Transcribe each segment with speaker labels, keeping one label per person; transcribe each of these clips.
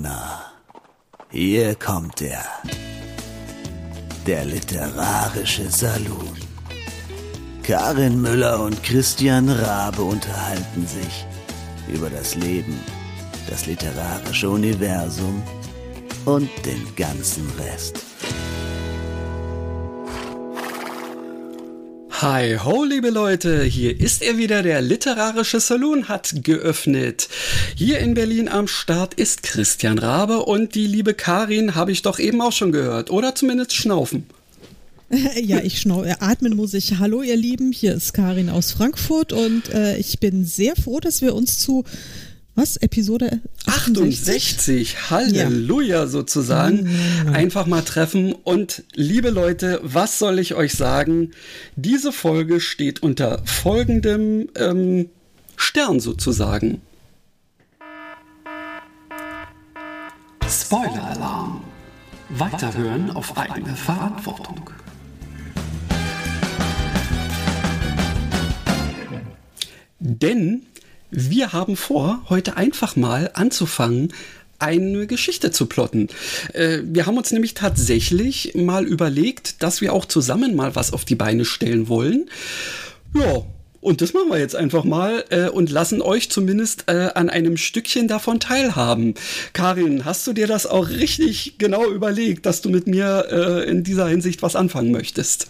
Speaker 1: Bewohner, hier kommt er. Der literarische Saloon. Karin Müller und Christian Rabe unterhalten sich über das Leben, das literarische Universum und den ganzen Rest.
Speaker 2: Hi ho, liebe Leute, hier ist er wieder, der literarische Saloon hat geöffnet. Hier in Berlin am Start ist Christian Rabe und die liebe Karin habe ich doch eben auch schon gehört, oder zumindest schnaufen.
Speaker 3: Ja, ich schnau äh, atmen muss ich. Hallo ihr Lieben, hier ist Karin aus Frankfurt und äh, ich bin sehr froh, dass wir uns zu was? Episode
Speaker 2: 68? 68 Halleluja ja. sozusagen. Mhm. Einfach mal treffen. Und liebe Leute, was soll ich euch sagen? Diese Folge steht unter folgendem ähm, Stern sozusagen. Spoiler-Alarm. Weiterhören auf eigene Verantwortung. Denn wir haben vor, heute einfach mal anzufangen, eine Geschichte zu plotten. Äh, wir haben uns nämlich tatsächlich mal überlegt, dass wir auch zusammen mal was auf die Beine stellen wollen. Ja, und das machen wir jetzt einfach mal äh, und lassen euch zumindest äh, an einem Stückchen davon teilhaben. Karin, hast du dir das auch richtig genau überlegt, dass du mit mir äh, in dieser Hinsicht was anfangen möchtest?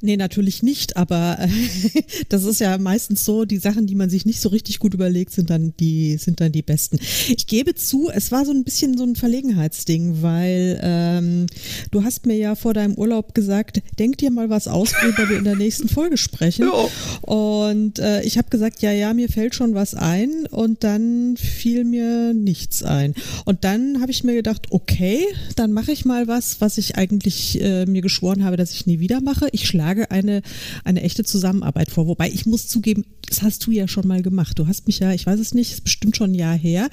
Speaker 3: Nee, natürlich nicht, aber äh, das ist ja meistens so, die Sachen, die man sich nicht so richtig gut überlegt, sind dann die, sind dann die besten. Ich gebe zu, es war so ein bisschen so ein Verlegenheitsding, weil ähm, du hast mir ja vor deinem Urlaub gesagt, denk dir mal was aus, worüber wir in der nächsten Folge sprechen. Ja. Und äh, ich habe gesagt, ja, ja, mir fällt schon was ein und dann fiel mir nichts ein. Und dann habe ich mir gedacht, okay, dann mache ich mal was, was ich eigentlich äh, mir geschworen habe, dass ich nie wieder mache. Ich schlage schlage eine, eine echte Zusammenarbeit vor. Wobei ich muss zugeben, das hast du ja schon mal gemacht. Du hast mich ja, ich weiß es nicht, ist bestimmt schon ein Jahr her.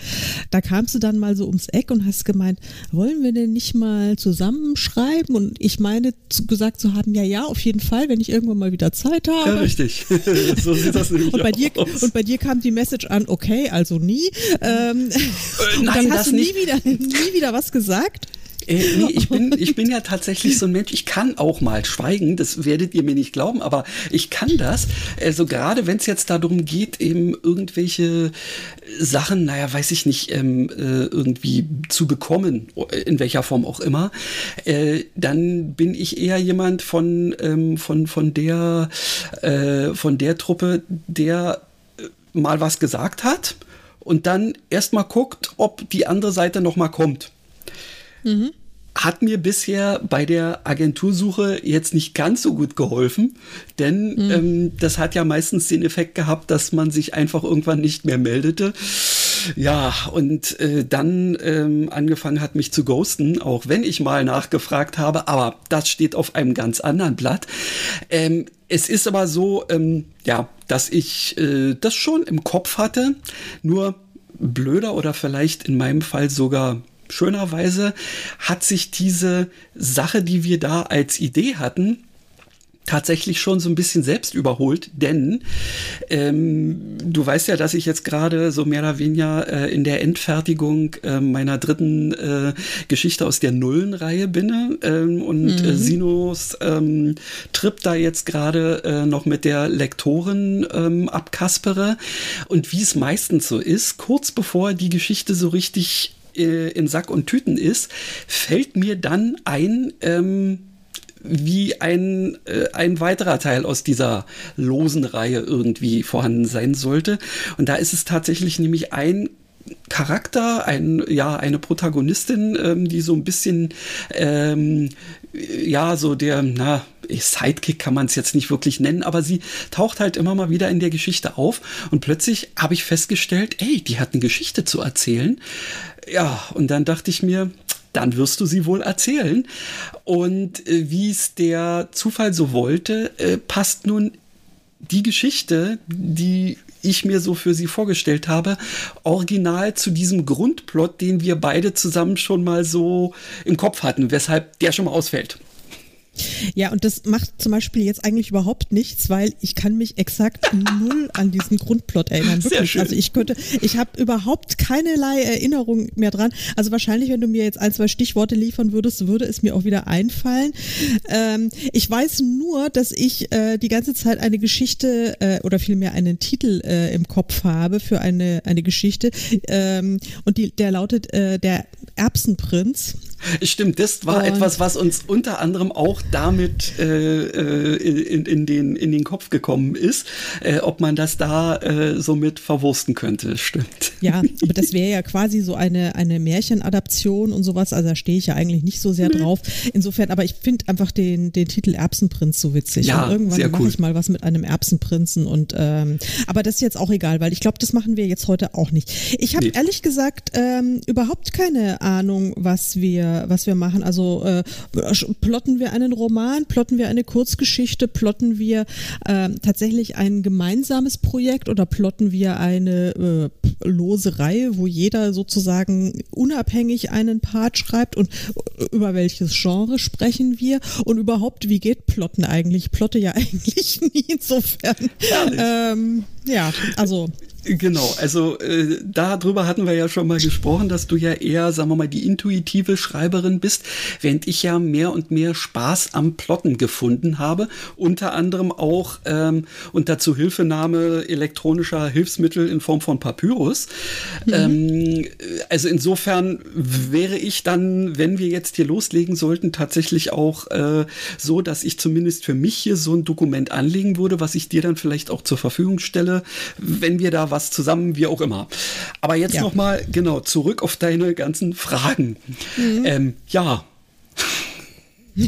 Speaker 3: Da kamst du dann mal so ums Eck und hast gemeint, wollen wir denn nicht mal zusammenschreiben? Und ich meine zu, gesagt zu haben, ja, ja, auf jeden Fall, wenn ich irgendwann mal wieder Zeit habe.
Speaker 2: Ja, richtig. so sieht das nämlich
Speaker 3: und bei dir, aus. Und bei dir kam die Message an, okay, also nie. Ähm,
Speaker 2: äh, nein,
Speaker 3: dann hast
Speaker 2: du
Speaker 3: nie wieder, nie wieder was gesagt.
Speaker 2: Äh, nee, ich bin, ich bin ja tatsächlich so ein Mensch, ich kann auch mal schweigen, das werdet ihr mir nicht glauben, aber ich kann das. Also gerade wenn es jetzt darum geht, eben irgendwelche Sachen, naja, weiß ich nicht, ähm, äh, irgendwie zu bekommen, in welcher Form auch immer, äh, dann bin ich eher jemand von, ähm, von, von der, äh, von der Truppe, der äh, mal was gesagt hat und dann erstmal guckt, ob die andere Seite noch mal kommt. Mhm. Hat mir bisher bei der Agentursuche jetzt nicht ganz so gut geholfen, denn mhm. ähm, das hat ja meistens den Effekt gehabt, dass man sich einfach irgendwann nicht mehr meldete. Ja, und äh, dann ähm, angefangen hat, mich zu ghosten, auch wenn ich mal nachgefragt habe, aber das steht auf einem ganz anderen Blatt. Ähm, es ist aber so, ähm, ja, dass ich äh, das schon im Kopf hatte, nur blöder oder vielleicht in meinem Fall sogar schönerweise hat sich diese Sache, die wir da als Idee hatten, tatsächlich schon so ein bisschen selbst überholt, denn ähm, du weißt ja, dass ich jetzt gerade so mehr oder weniger äh, in der Endfertigung äh, meiner dritten äh, Geschichte aus der Nullenreihe bin ähm, und äh, mhm. Sinos ähm, Trip da jetzt gerade äh, noch mit der Lektorin ähm, abkaspere und wie es meistens so ist, kurz bevor die Geschichte so richtig äh, in Sack und Tüten ist, fällt mir dann ein, ähm, wie ein, äh, ein weiterer Teil aus dieser losen Reihe irgendwie vorhanden sein sollte. Und da ist es tatsächlich nämlich ein Charakter, ein, ja, eine Protagonistin, ähm, die so ein bisschen, ähm, ja, so der, na, Sidekick kann man es jetzt nicht wirklich nennen, aber sie taucht halt immer mal wieder in der Geschichte auf und plötzlich habe ich festgestellt, ey, die hat eine Geschichte zu erzählen. Ja, und dann dachte ich mir, dann wirst du sie wohl erzählen. Und äh, wie es der Zufall so wollte, äh, passt nun die Geschichte, die ich mir so für sie vorgestellt habe, original zu diesem Grundplot, den wir beide zusammen schon mal so im Kopf hatten, weshalb der schon mal ausfällt.
Speaker 3: Ja, und das macht zum Beispiel jetzt eigentlich überhaupt nichts, weil ich kann mich exakt null an diesen Grundplot erinnern. Wirklich. Sehr schön. Also ich könnte, ich habe überhaupt keinerlei Erinnerung mehr dran. Also wahrscheinlich, wenn du mir jetzt ein, zwei Stichworte liefern würdest, würde es mir auch wieder einfallen. Ähm, ich weiß nur, dass ich äh, die ganze Zeit eine Geschichte äh, oder vielmehr einen Titel äh, im Kopf habe für eine, eine Geschichte. Ähm, und die, der lautet äh, Der Erbsenprinz.
Speaker 2: Stimmt, das war und etwas, was uns unter anderem auch damit äh, äh, in, in, den, in den Kopf gekommen ist, äh, ob man das da äh, so mit verwursten könnte. Stimmt.
Speaker 3: Ja, aber das wäre ja quasi so eine, eine Märchenadaption und sowas. Also da stehe ich ja eigentlich nicht so sehr drauf. Insofern, aber ich finde einfach den, den Titel Erbsenprinz so witzig.
Speaker 2: Ja, und irgendwann
Speaker 3: mache cool. ich mal was mit einem Erbsenprinzen. Und ähm, aber das ist jetzt auch egal, weil ich glaube, das machen wir jetzt heute auch nicht. Ich habe nee. ehrlich gesagt ähm, überhaupt keine Ahnung, was wir, was wir machen. Also äh, plotten wir einen Roman, plotten wir eine Kurzgeschichte, plotten wir äh, tatsächlich ein gemeinsames Projekt oder plotten wir eine äh, lose Reihe, wo jeder sozusagen unabhängig einen Part schreibt und über welches Genre sprechen wir und überhaupt, wie geht Plotten eigentlich? Ich plotte ja eigentlich nie insofern. Ähm, ja, also
Speaker 2: Genau, also äh, darüber hatten wir ja schon mal gesprochen, dass du ja eher, sagen wir mal, die intuitive Schreiberin bist, während ich ja mehr und mehr Spaß am Plotten gefunden habe, unter anderem auch ähm, unter Zuhilfenahme elektronischer Hilfsmittel in Form von Papyrus. Mhm. Ähm, also insofern wäre ich dann, wenn wir jetzt hier loslegen sollten, tatsächlich auch äh, so, dass ich zumindest für mich hier so ein Dokument anlegen würde, was ich dir dann vielleicht auch zur Verfügung stelle, wenn wir da was zusammen, wie auch immer. Aber jetzt ja. noch mal genau zurück auf deine ganzen Fragen. Mhm. Ähm, ja.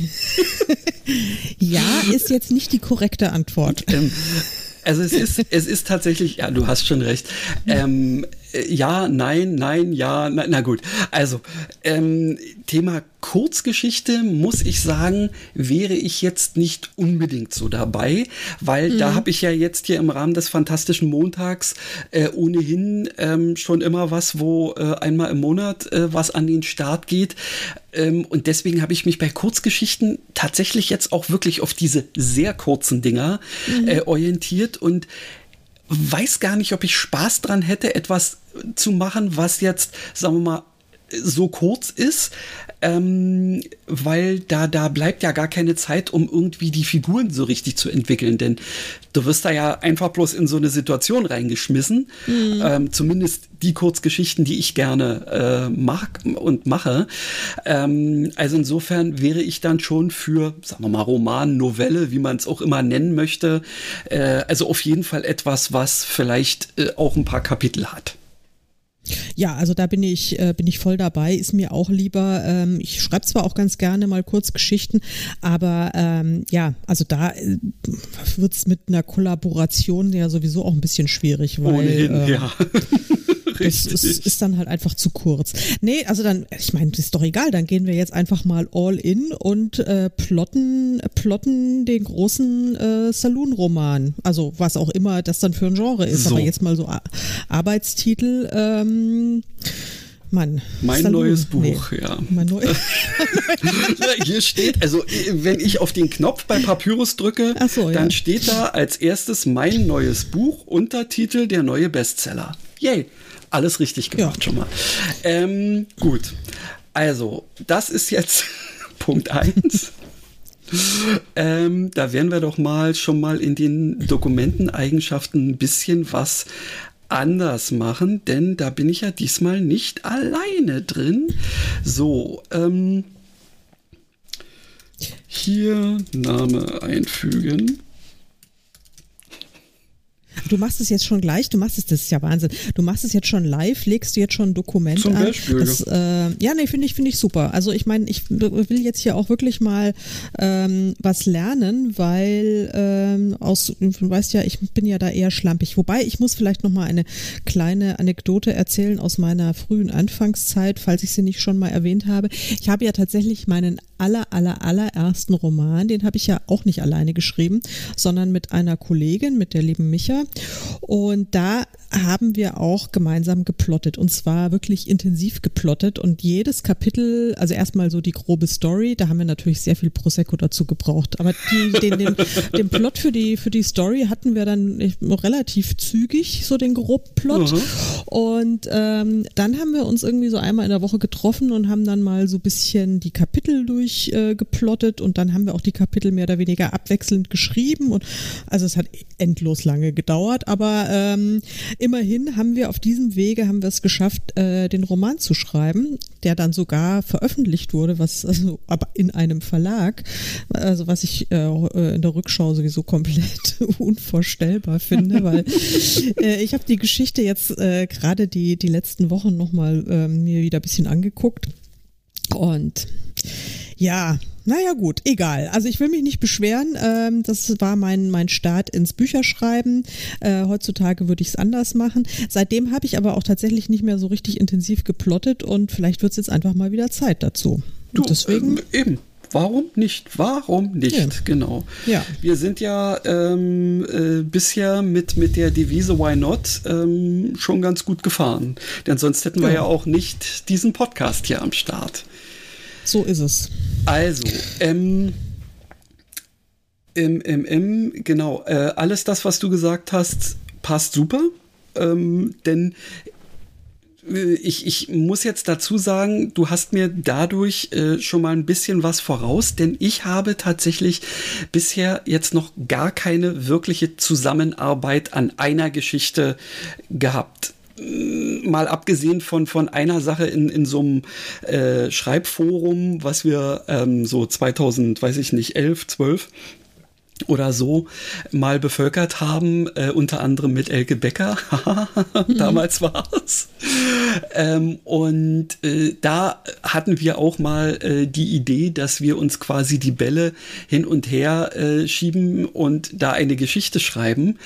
Speaker 3: ja, ist jetzt nicht die korrekte Antwort. Ähm,
Speaker 2: also es ist, es ist tatsächlich, ja, du hast schon recht. Ähm, ja, nein, nein, ja, na, na gut. Also, ähm, Thema Kurzgeschichte, muss ich sagen, wäre ich jetzt nicht unbedingt so dabei, weil mhm. da habe ich ja jetzt hier im Rahmen des Fantastischen Montags äh, ohnehin ähm, schon immer was, wo äh, einmal im Monat äh, was an den Start geht. Ähm, und deswegen habe ich mich bei Kurzgeschichten tatsächlich jetzt auch wirklich auf diese sehr kurzen Dinger mhm. Äh, orientiert und weiß gar nicht, ob ich Spaß dran hätte, etwas zu machen, was jetzt, sagen wir mal, so kurz ist, ähm, weil da, da bleibt ja gar keine Zeit, um irgendwie die Figuren so richtig zu entwickeln, denn du wirst da ja einfach bloß in so eine Situation reingeschmissen, mhm. ähm, zumindest die Kurzgeschichten, die ich gerne äh, mag und mache. Ähm, also insofern wäre ich dann schon für, sagen wir mal, Roman, Novelle, wie man es auch immer nennen möchte, äh, also auf jeden Fall etwas, was vielleicht äh, auch ein paar Kapitel hat.
Speaker 3: Ja, also da bin ich, äh, bin ich voll dabei. Ist mir auch lieber. Ähm, ich schreibe zwar auch ganz gerne mal kurz Geschichten, aber ähm, ja, also da äh, wird's mit einer Kollaboration ja sowieso auch ein bisschen schwierig, weil. Ohnehin, äh, ja. Das ist, ist, dann halt einfach zu kurz. Nee, also dann, ich meine, das ist doch egal, dann gehen wir jetzt einfach mal all in und äh, plotten, plotten den großen äh, Saloon-Roman. Also was auch immer das dann für ein Genre ist. So. Aber jetzt mal so Ar Arbeitstitel. Ähm, Mann.
Speaker 2: Mein Saloon. neues Buch, nee. ja. Mein neues. Hier steht, also wenn ich auf den Knopf bei Papyrus drücke, so, dann ja. steht da als erstes mein neues Buch, Untertitel der neue Bestseller. Yay alles richtig gemacht ja. schon mal. Ähm, gut, also das ist jetzt Punkt 1. ähm, da werden wir doch mal schon mal in den Dokumenteneigenschaften ein bisschen was anders machen, denn da bin ich ja diesmal nicht alleine drin. So, ähm, hier Name einfügen.
Speaker 3: Du machst es jetzt schon gleich, du machst es, das ist ja Wahnsinn. Du machst es jetzt schon live, legst du jetzt schon ein Dokument Zum an. Beispiel, das, äh, ja, nee, finde ich, finde ich super. Also ich meine, ich will jetzt hier auch wirklich mal ähm, was lernen, weil ähm, aus, du weißt ja, ich bin ja da eher schlampig. Wobei, ich muss vielleicht noch mal eine kleine Anekdote erzählen aus meiner frühen Anfangszeit, falls ich sie nicht schon mal erwähnt habe. Ich habe ja tatsächlich meinen aller, aller, allerersten Roman, den habe ich ja auch nicht alleine geschrieben, sondern mit einer Kollegin, mit der lieben Micha. Und da haben wir auch gemeinsam geplottet. Und zwar wirklich intensiv geplottet. Und jedes Kapitel, also erstmal so die grobe Story, da haben wir natürlich sehr viel Prosecco dazu gebraucht, aber die, den, den, den Plot für die, für die Story hatten wir dann relativ zügig, so den groben Plot mhm. und ähm, dann haben wir uns irgendwie so einmal in der Woche getroffen und haben dann mal so ein bisschen die Kapitel durchgeplottet äh, und dann haben wir auch die Kapitel mehr oder weniger abwechselnd geschrieben. Und also es hat endlos lange gedauert, aber ähm, immerhin haben wir auf diesem Wege haben wir es geschafft, äh, den Roman zu schreiben, der dann sogar veröffentlicht wurde, was also aber in einem Verlag, also was ich äh, in der Rückschau sowieso komplett unvorstellbar finde, weil äh, ich habe die Geschichte jetzt äh, gerade die die letzten Wochen noch mal äh, mir wieder ein bisschen angeguckt. Und ja, naja gut, egal. Also ich will mich nicht beschweren. Ähm, das war mein, mein Start ins Bücherschreiben. Äh, heutzutage würde ich es anders machen. Seitdem habe ich aber auch tatsächlich nicht mehr so richtig intensiv geplottet und vielleicht wird es jetzt einfach mal wieder Zeit dazu.
Speaker 2: Du, deswegen. Ähm, eben. Warum nicht? Warum nicht? Ja. Genau. Ja. Wir sind ja ähm, äh, bisher mit, mit der Devise Why Not ähm, schon ganz gut gefahren. Denn sonst hätten wir ja. ja auch nicht diesen Podcast hier am Start.
Speaker 3: So ist es.
Speaker 2: Also, ähm, im, im, im, genau, äh, alles das, was du gesagt hast, passt super. Ähm, denn äh, ich, ich muss jetzt dazu sagen, du hast mir dadurch äh, schon mal ein bisschen was voraus, denn ich habe tatsächlich bisher jetzt noch gar keine wirkliche Zusammenarbeit an einer Geschichte gehabt mal abgesehen von, von einer Sache in, in so einem äh, Schreibforum, was wir ähm, so 2000, weiß ich nicht, 11, 12 oder so mal bevölkert haben, äh, unter anderem mit Elke Becker, damals war es. Ähm, und äh, da hatten wir auch mal äh, die Idee, dass wir uns quasi die Bälle hin und her äh, schieben und da eine Geschichte schreiben.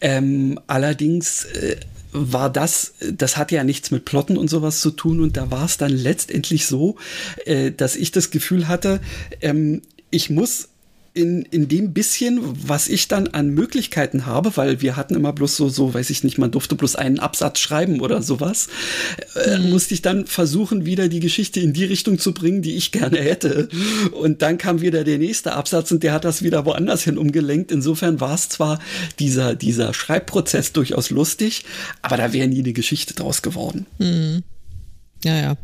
Speaker 2: Ähm, allerdings äh, war das, das hat ja nichts mit Plotten und sowas zu tun. Und da war es dann letztendlich so, äh, dass ich das Gefühl hatte, ähm, ich muss in, in dem bisschen, was ich dann an Möglichkeiten habe, weil wir hatten immer bloß so, so, weiß ich nicht, man durfte bloß einen Absatz schreiben oder sowas, äh, mhm. musste ich dann versuchen, wieder die Geschichte in die Richtung zu bringen, die ich gerne hätte. Und dann kam wieder der nächste Absatz und der hat das wieder woanders hin umgelenkt. Insofern war es zwar dieser, dieser Schreibprozess durchaus lustig, aber da wäre nie eine Geschichte draus geworden.
Speaker 3: Mhm. Ja, ja.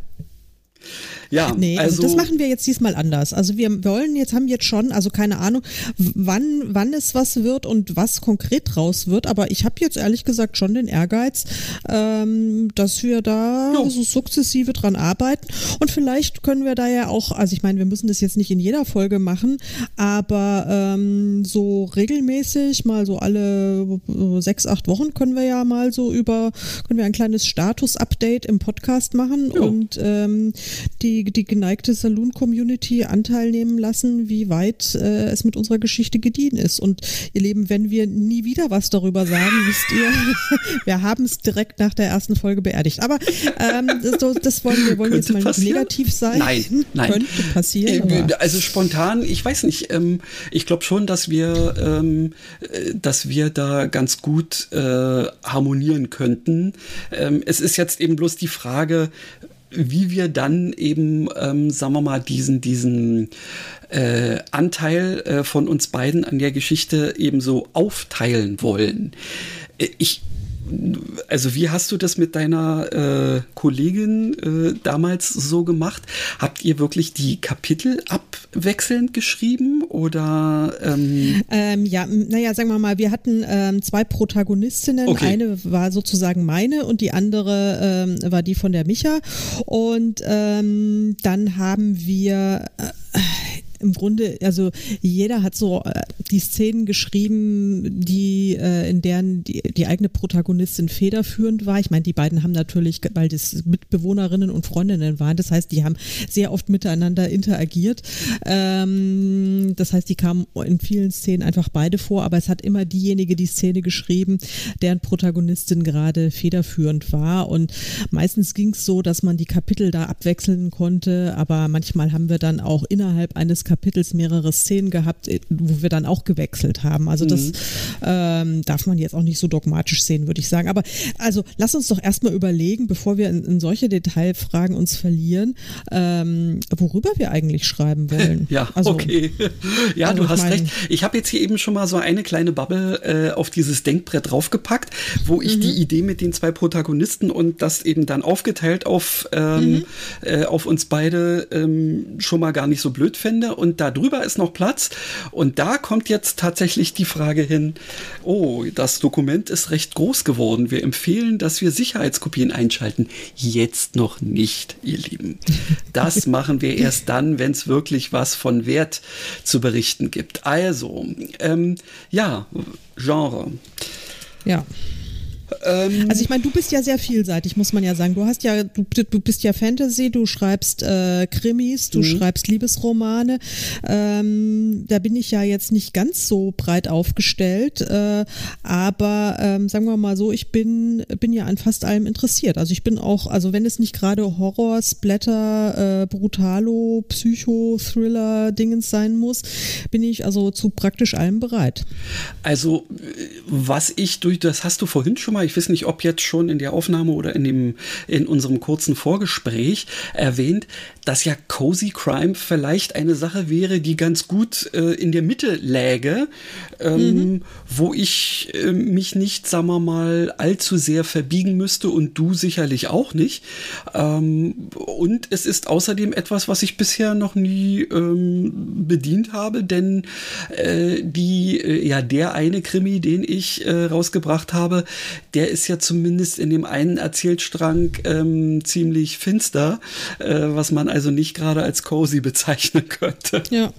Speaker 3: Ja, nee, also, also das machen wir jetzt diesmal anders. Also wir wollen jetzt, haben jetzt schon, also keine Ahnung, wann, wann es was wird und was konkret raus wird, aber ich habe jetzt ehrlich gesagt schon den Ehrgeiz, ähm, dass wir da jo. so sukzessive dran arbeiten und vielleicht können wir da ja auch, also ich meine, wir müssen das jetzt nicht in jeder Folge machen, aber ähm, so regelmäßig, mal so alle sechs, acht Wochen können wir ja mal so über, können wir ein kleines Status-Update im Podcast machen jo. und ähm, die die, geneigte Saloon-Community Anteil nehmen lassen, wie weit äh, es mit unserer Geschichte gediehen ist. Und ihr Leben, wenn wir nie wieder was darüber sagen, wisst ihr, wir haben es direkt nach der ersten Folge beerdigt. Aber ähm, das, das wollen wir wollen jetzt mal nicht negativ sein.
Speaker 2: Nein, nein.
Speaker 3: Könnte passieren.
Speaker 2: Äh, also spontan, ich weiß nicht, ähm, ich glaube schon, dass wir, ähm, äh, dass wir da ganz gut äh, harmonieren könnten. Ähm, es ist jetzt eben bloß die Frage, wie wir dann eben, ähm, sagen wir mal, diesen, diesen äh, Anteil äh, von uns beiden an der Geschichte eben so aufteilen wollen. Äh, ich also wie hast du das mit deiner äh, Kollegin äh, damals so gemacht? Habt ihr wirklich die Kapitel abwechselnd geschrieben oder?
Speaker 3: Ähm ähm, ja, naja, sagen wir mal, wir hatten ähm, zwei Protagonistinnen. Okay. Eine war sozusagen meine und die andere ähm, war die von der Micha. Und ähm, dann haben wir äh, im Grunde, also jeder hat so äh, die Szenen geschrieben, die äh, in deren die, die eigene Protagonistin federführend war. Ich meine, die beiden haben natürlich, weil das Mitbewohnerinnen und Freundinnen waren, das heißt, die haben sehr oft miteinander interagiert. Ähm, das heißt, die kamen in vielen Szenen einfach beide vor, aber es hat immer diejenige die Szene geschrieben, deren Protagonistin gerade federführend war. Und meistens ging es so, dass man die Kapitel da abwechseln konnte, aber manchmal haben wir dann auch innerhalb eines Kapitels Kapitels mehrere Szenen gehabt, äh, wo wir dann auch gewechselt haben. Also das mhm. ähm, darf man jetzt auch nicht so dogmatisch sehen, würde ich sagen. Aber also lass uns doch erstmal überlegen, bevor wir in, in solche Detailfragen uns verlieren, ähm, worüber wir eigentlich schreiben wollen.
Speaker 2: Ja, also, okay. Ja, also du hast recht. Ich habe jetzt hier eben schon mal so eine kleine Bubble äh, auf dieses Denkbrett draufgepackt, wo ich mhm. die Idee mit den zwei Protagonisten und das eben dann aufgeteilt auf, ähm, mhm. äh, auf uns beide ähm, schon mal gar nicht so blöd fände. Und da drüber ist noch Platz. Und da kommt jetzt tatsächlich die Frage hin, oh, das Dokument ist recht groß geworden. Wir empfehlen, dass wir Sicherheitskopien einschalten. Jetzt noch nicht, ihr Lieben. Das machen wir erst dann, wenn es wirklich was von Wert zu berichten gibt. Also, ähm, ja, Genre.
Speaker 3: Ja. Ähm, also ich meine, du bist ja sehr vielseitig, muss man ja sagen. Du hast ja, du, du bist ja Fantasy, du schreibst äh, Krimis, du mhm. schreibst Liebesromane. Ähm, da bin ich ja jetzt nicht ganz so breit aufgestellt, äh, aber ähm, sagen wir mal so, ich bin bin ja an fast allem interessiert. Also ich bin auch, also wenn es nicht gerade Horror, Splatter, äh, Brutalo, Psycho, Thriller, Dingens sein muss, bin ich also zu praktisch allem bereit.
Speaker 2: Also was ich durch, das hast du vorhin schon mal ich weiß nicht, ob jetzt schon in der Aufnahme oder in, dem, in unserem kurzen Vorgespräch erwähnt, dass ja Cozy Crime vielleicht eine Sache wäre, die ganz gut äh, in der Mitte läge, ähm, mhm. wo ich äh, mich nicht, sagen wir mal, allzu sehr verbiegen müsste und du sicherlich auch nicht. Ähm, und es ist außerdem etwas, was ich bisher noch nie ähm, bedient habe, denn äh, die, äh, ja, der eine Krimi, den ich äh, rausgebracht habe, der ist ja zumindest in dem einen Erzählstrang ähm, ziemlich finster, äh, was man also nicht gerade als cozy bezeichnen könnte.
Speaker 3: Ja.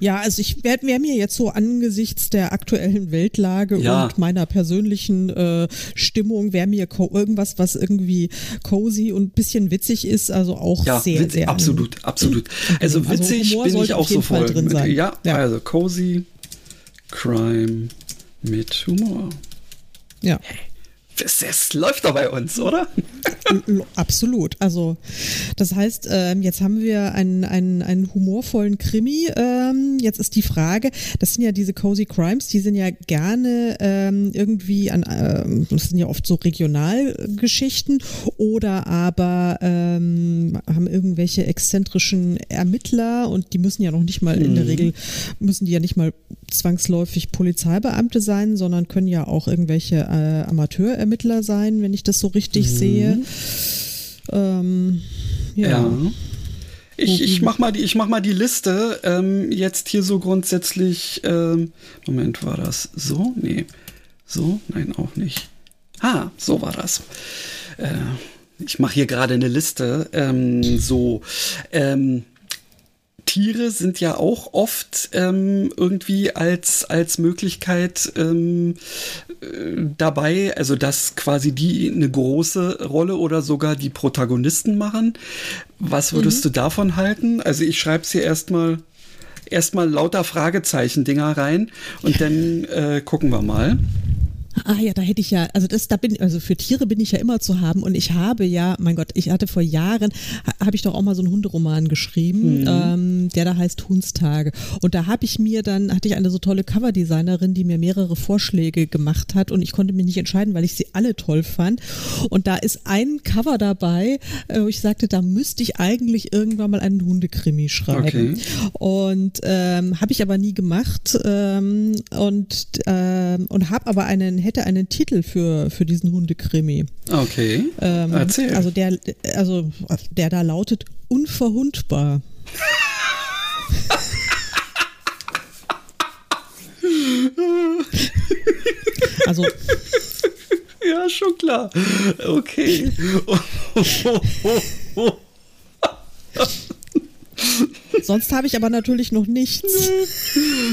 Speaker 3: Ja, also ich wäre wär mir jetzt so angesichts der aktuellen Weltlage ja. und meiner persönlichen äh, Stimmung, wäre mir irgendwas, was irgendwie cozy und bisschen witzig ist, also auch ja, sehr, sehr.
Speaker 2: Absolut, absolut. Also, also witzig also bin ich auch so voll drin sein. Ja, ja, also cozy Crime mit Humor. Hey. Es, läuft doch bei uns, oder?
Speaker 3: Absolut. Also, das heißt, ähm, jetzt haben wir einen, einen, einen humorvollen Krimi. Ähm, jetzt ist die Frage, das sind ja diese Cozy Crimes, die sind ja gerne ähm, irgendwie an, das sind ja oft so Regionalgeschichten oder aber haben irgendwelche exzentrischen Ermittler und die müssen ja noch nicht mal, in der mhm. Regel müssen die ja nicht mal zwangsläufig Polizeibeamte sein, sondern können ja auch irgendwelche äh, Amateur Ermittler sein, wenn ich das so richtig mhm. sehe. Ähm, ja. ja.
Speaker 2: Ich, ich, mach mal die, ich mach mal die Liste. Ähm, jetzt hier so grundsätzlich. Ähm, Moment, war das so? Nee. So? Nein, auch nicht. Ah, so war das. Äh, ich mache hier gerade eine Liste. Ähm, so. Ähm, Tiere sind ja auch oft ähm, irgendwie als, als Möglichkeit ähm, äh, dabei, also dass quasi die eine große Rolle oder sogar die Protagonisten machen. Was würdest mhm. du davon halten? Also ich schreibe es hier erstmal erstmal lauter Fragezeichen-Dinger rein und dann äh, gucken wir mal.
Speaker 3: Ah ja, da hätte ich ja, also das, da bin, also für Tiere bin ich ja immer zu haben und ich habe ja, mein Gott, ich hatte vor Jahren, habe ich doch auch mal so einen Hunderoman geschrieben, mhm. ähm, der da heißt Hundstage. Und da habe ich mir dann, hatte ich eine so tolle Coverdesignerin, die mir mehrere Vorschläge gemacht hat und ich konnte mich nicht entscheiden, weil ich sie alle toll fand. Und da ist ein Cover dabei, äh, wo ich sagte, da müsste ich eigentlich irgendwann mal einen Hundekrimi schreiben. Okay. Und ähm, habe ich aber nie gemacht ähm, und, ähm, und habe aber einen hätte einen Titel für, für diesen Hundekrimi.
Speaker 2: Okay.
Speaker 3: Ähm, Erzähl. Also der, also der da lautet Unverhundbar. also.
Speaker 2: Ja, schon klar. Okay.
Speaker 3: Sonst habe ich aber natürlich noch nichts.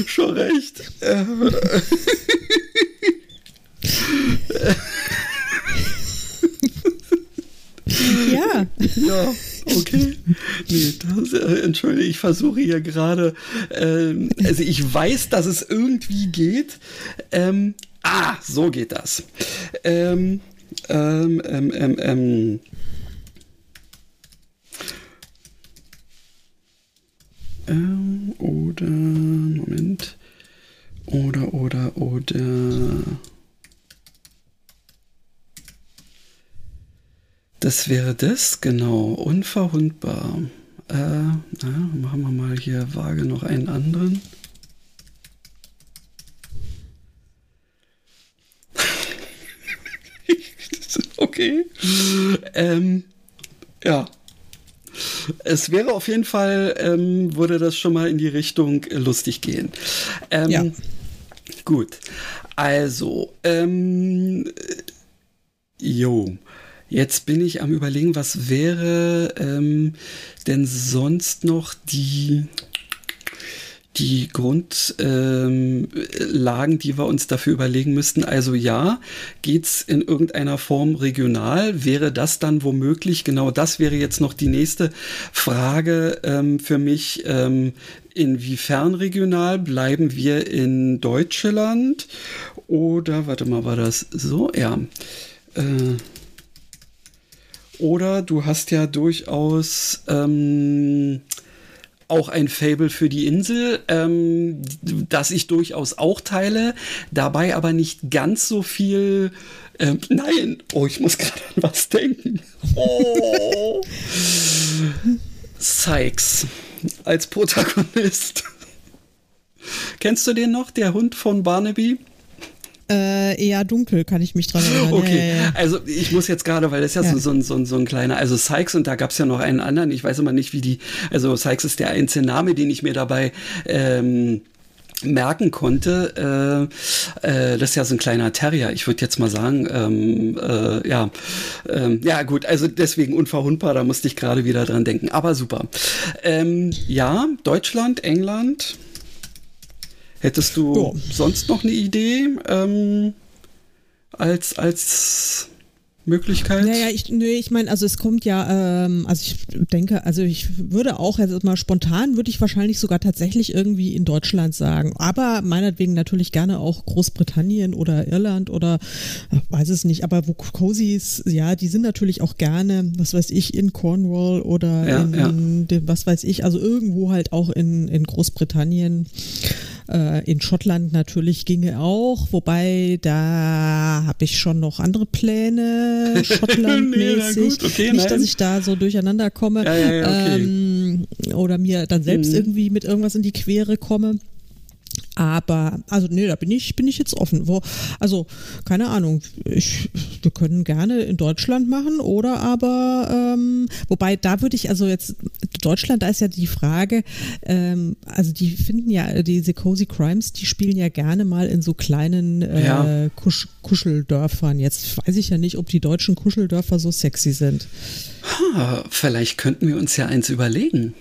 Speaker 2: Schon recht.
Speaker 3: ja.
Speaker 2: Ja, okay. Nee, das, äh, entschuldige, ich versuche hier gerade, ähm, also ich weiß, dass es irgendwie geht. Ähm, ah, so geht das. Ähm, ähm, ähm, ähm, ähm Ähm, oder, Moment. Oder, oder, oder. Das wäre das, genau. Unverwundbar. Äh, na, machen wir mal hier vage noch einen anderen. okay. Ähm, ja. Es wäre auf jeden Fall, ähm, würde das schon mal in die Richtung äh, lustig gehen. Ähm, ja. Gut. Also, ähm, jo. Jetzt bin ich am überlegen, was wäre ähm, denn sonst noch die die Grundlagen, ähm, die wir uns dafür überlegen müssten. Also ja, geht's in irgendeiner Form regional? Wäre das dann womöglich, genau das wäre jetzt noch die nächste Frage ähm, für mich, ähm, inwiefern regional? Bleiben wir in Deutschland? Oder, warte mal, war das so? Ja. Äh, oder du hast ja durchaus... Ähm, auch ein Fable für die Insel, ähm, das ich durchaus auch teile, dabei aber nicht ganz so viel. Ähm, nein, oh, ich muss gerade an was denken. Oh. Sykes als Protagonist. Kennst du den noch, der Hund von Barnaby?
Speaker 3: Äh, eher dunkel, kann ich mich dran erinnern.
Speaker 2: Okay, ja, ja, ja. also ich muss jetzt gerade, weil das ist ja, So, so, so, so ein kleiner, also Sykes und da gab es ja noch einen anderen, ich weiß immer nicht, wie die, also Sykes ist der einzige Name, den ich mir dabei ähm, merken konnte, äh, äh, das ist ja so ein kleiner Terrier. Ich würde jetzt mal sagen, ähm, äh, ja, ähm, ja gut, also deswegen unverwundbar, da musste ich gerade wieder dran denken. Aber super. Ähm, ja, Deutschland, England, Hättest du ja. sonst noch eine Idee ähm, als, als Möglichkeit?
Speaker 3: Naja, ich, nee, ich meine, also es kommt ja, ähm, also ich denke, also ich würde auch jetzt mal spontan, würde ich wahrscheinlich sogar tatsächlich irgendwie in Deutschland sagen, aber meinetwegen natürlich gerne auch Großbritannien oder Irland oder weiß es nicht, aber wo Cozies, ja, die sind natürlich auch gerne, was weiß ich, in Cornwall oder ja, in, ja. Dem, was weiß ich, also irgendwo halt auch in, in Großbritannien. Äh, in Schottland natürlich ginge auch, wobei da habe ich schon noch andere Pläne, Schottlandmäßig. nee, okay, Nicht, nein. dass ich da so durcheinander komme ja, ja, ja, okay. ähm, oder mir dann selbst mhm. irgendwie mit irgendwas in die Quere komme. Aber, also nee, da bin ich, bin ich jetzt offen. Wo, also, keine Ahnung, ich, wir können gerne in Deutschland machen oder aber, ähm, wobei da würde ich, also jetzt, Deutschland, da ist ja die Frage, ähm, also die finden ja, diese Cozy Crimes, die spielen ja gerne mal in so kleinen äh, ja. Kusch, Kuscheldörfern. Jetzt weiß ich ja nicht, ob die deutschen Kuscheldörfer so sexy sind.
Speaker 2: Ha, vielleicht könnten wir uns ja eins überlegen.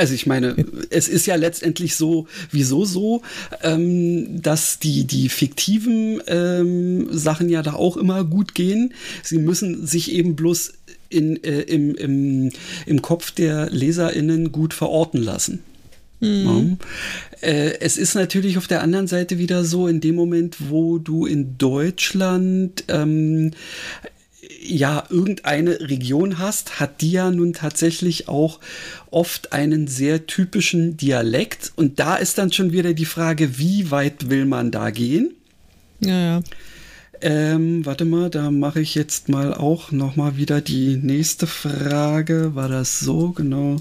Speaker 2: Also ich meine, es ist ja letztendlich so, wieso so, ähm, dass die, die fiktiven ähm, Sachen ja da auch immer gut gehen. Sie müssen sich eben bloß in, äh, im, im, im Kopf der LeserInnen gut verorten lassen. Mhm. Ja. Äh, es ist natürlich auf der anderen Seite wieder so, in dem Moment, wo du in Deutschland ähm, ja irgendeine Region hast, hat die ja nun tatsächlich auch oft einen sehr typischen Dialekt. Und da ist dann schon wieder die Frage, wie weit will man da gehen?
Speaker 3: Ja, ja.
Speaker 2: Ähm, warte mal, da mache ich jetzt mal auch noch mal wieder die nächste Frage. War das so genau?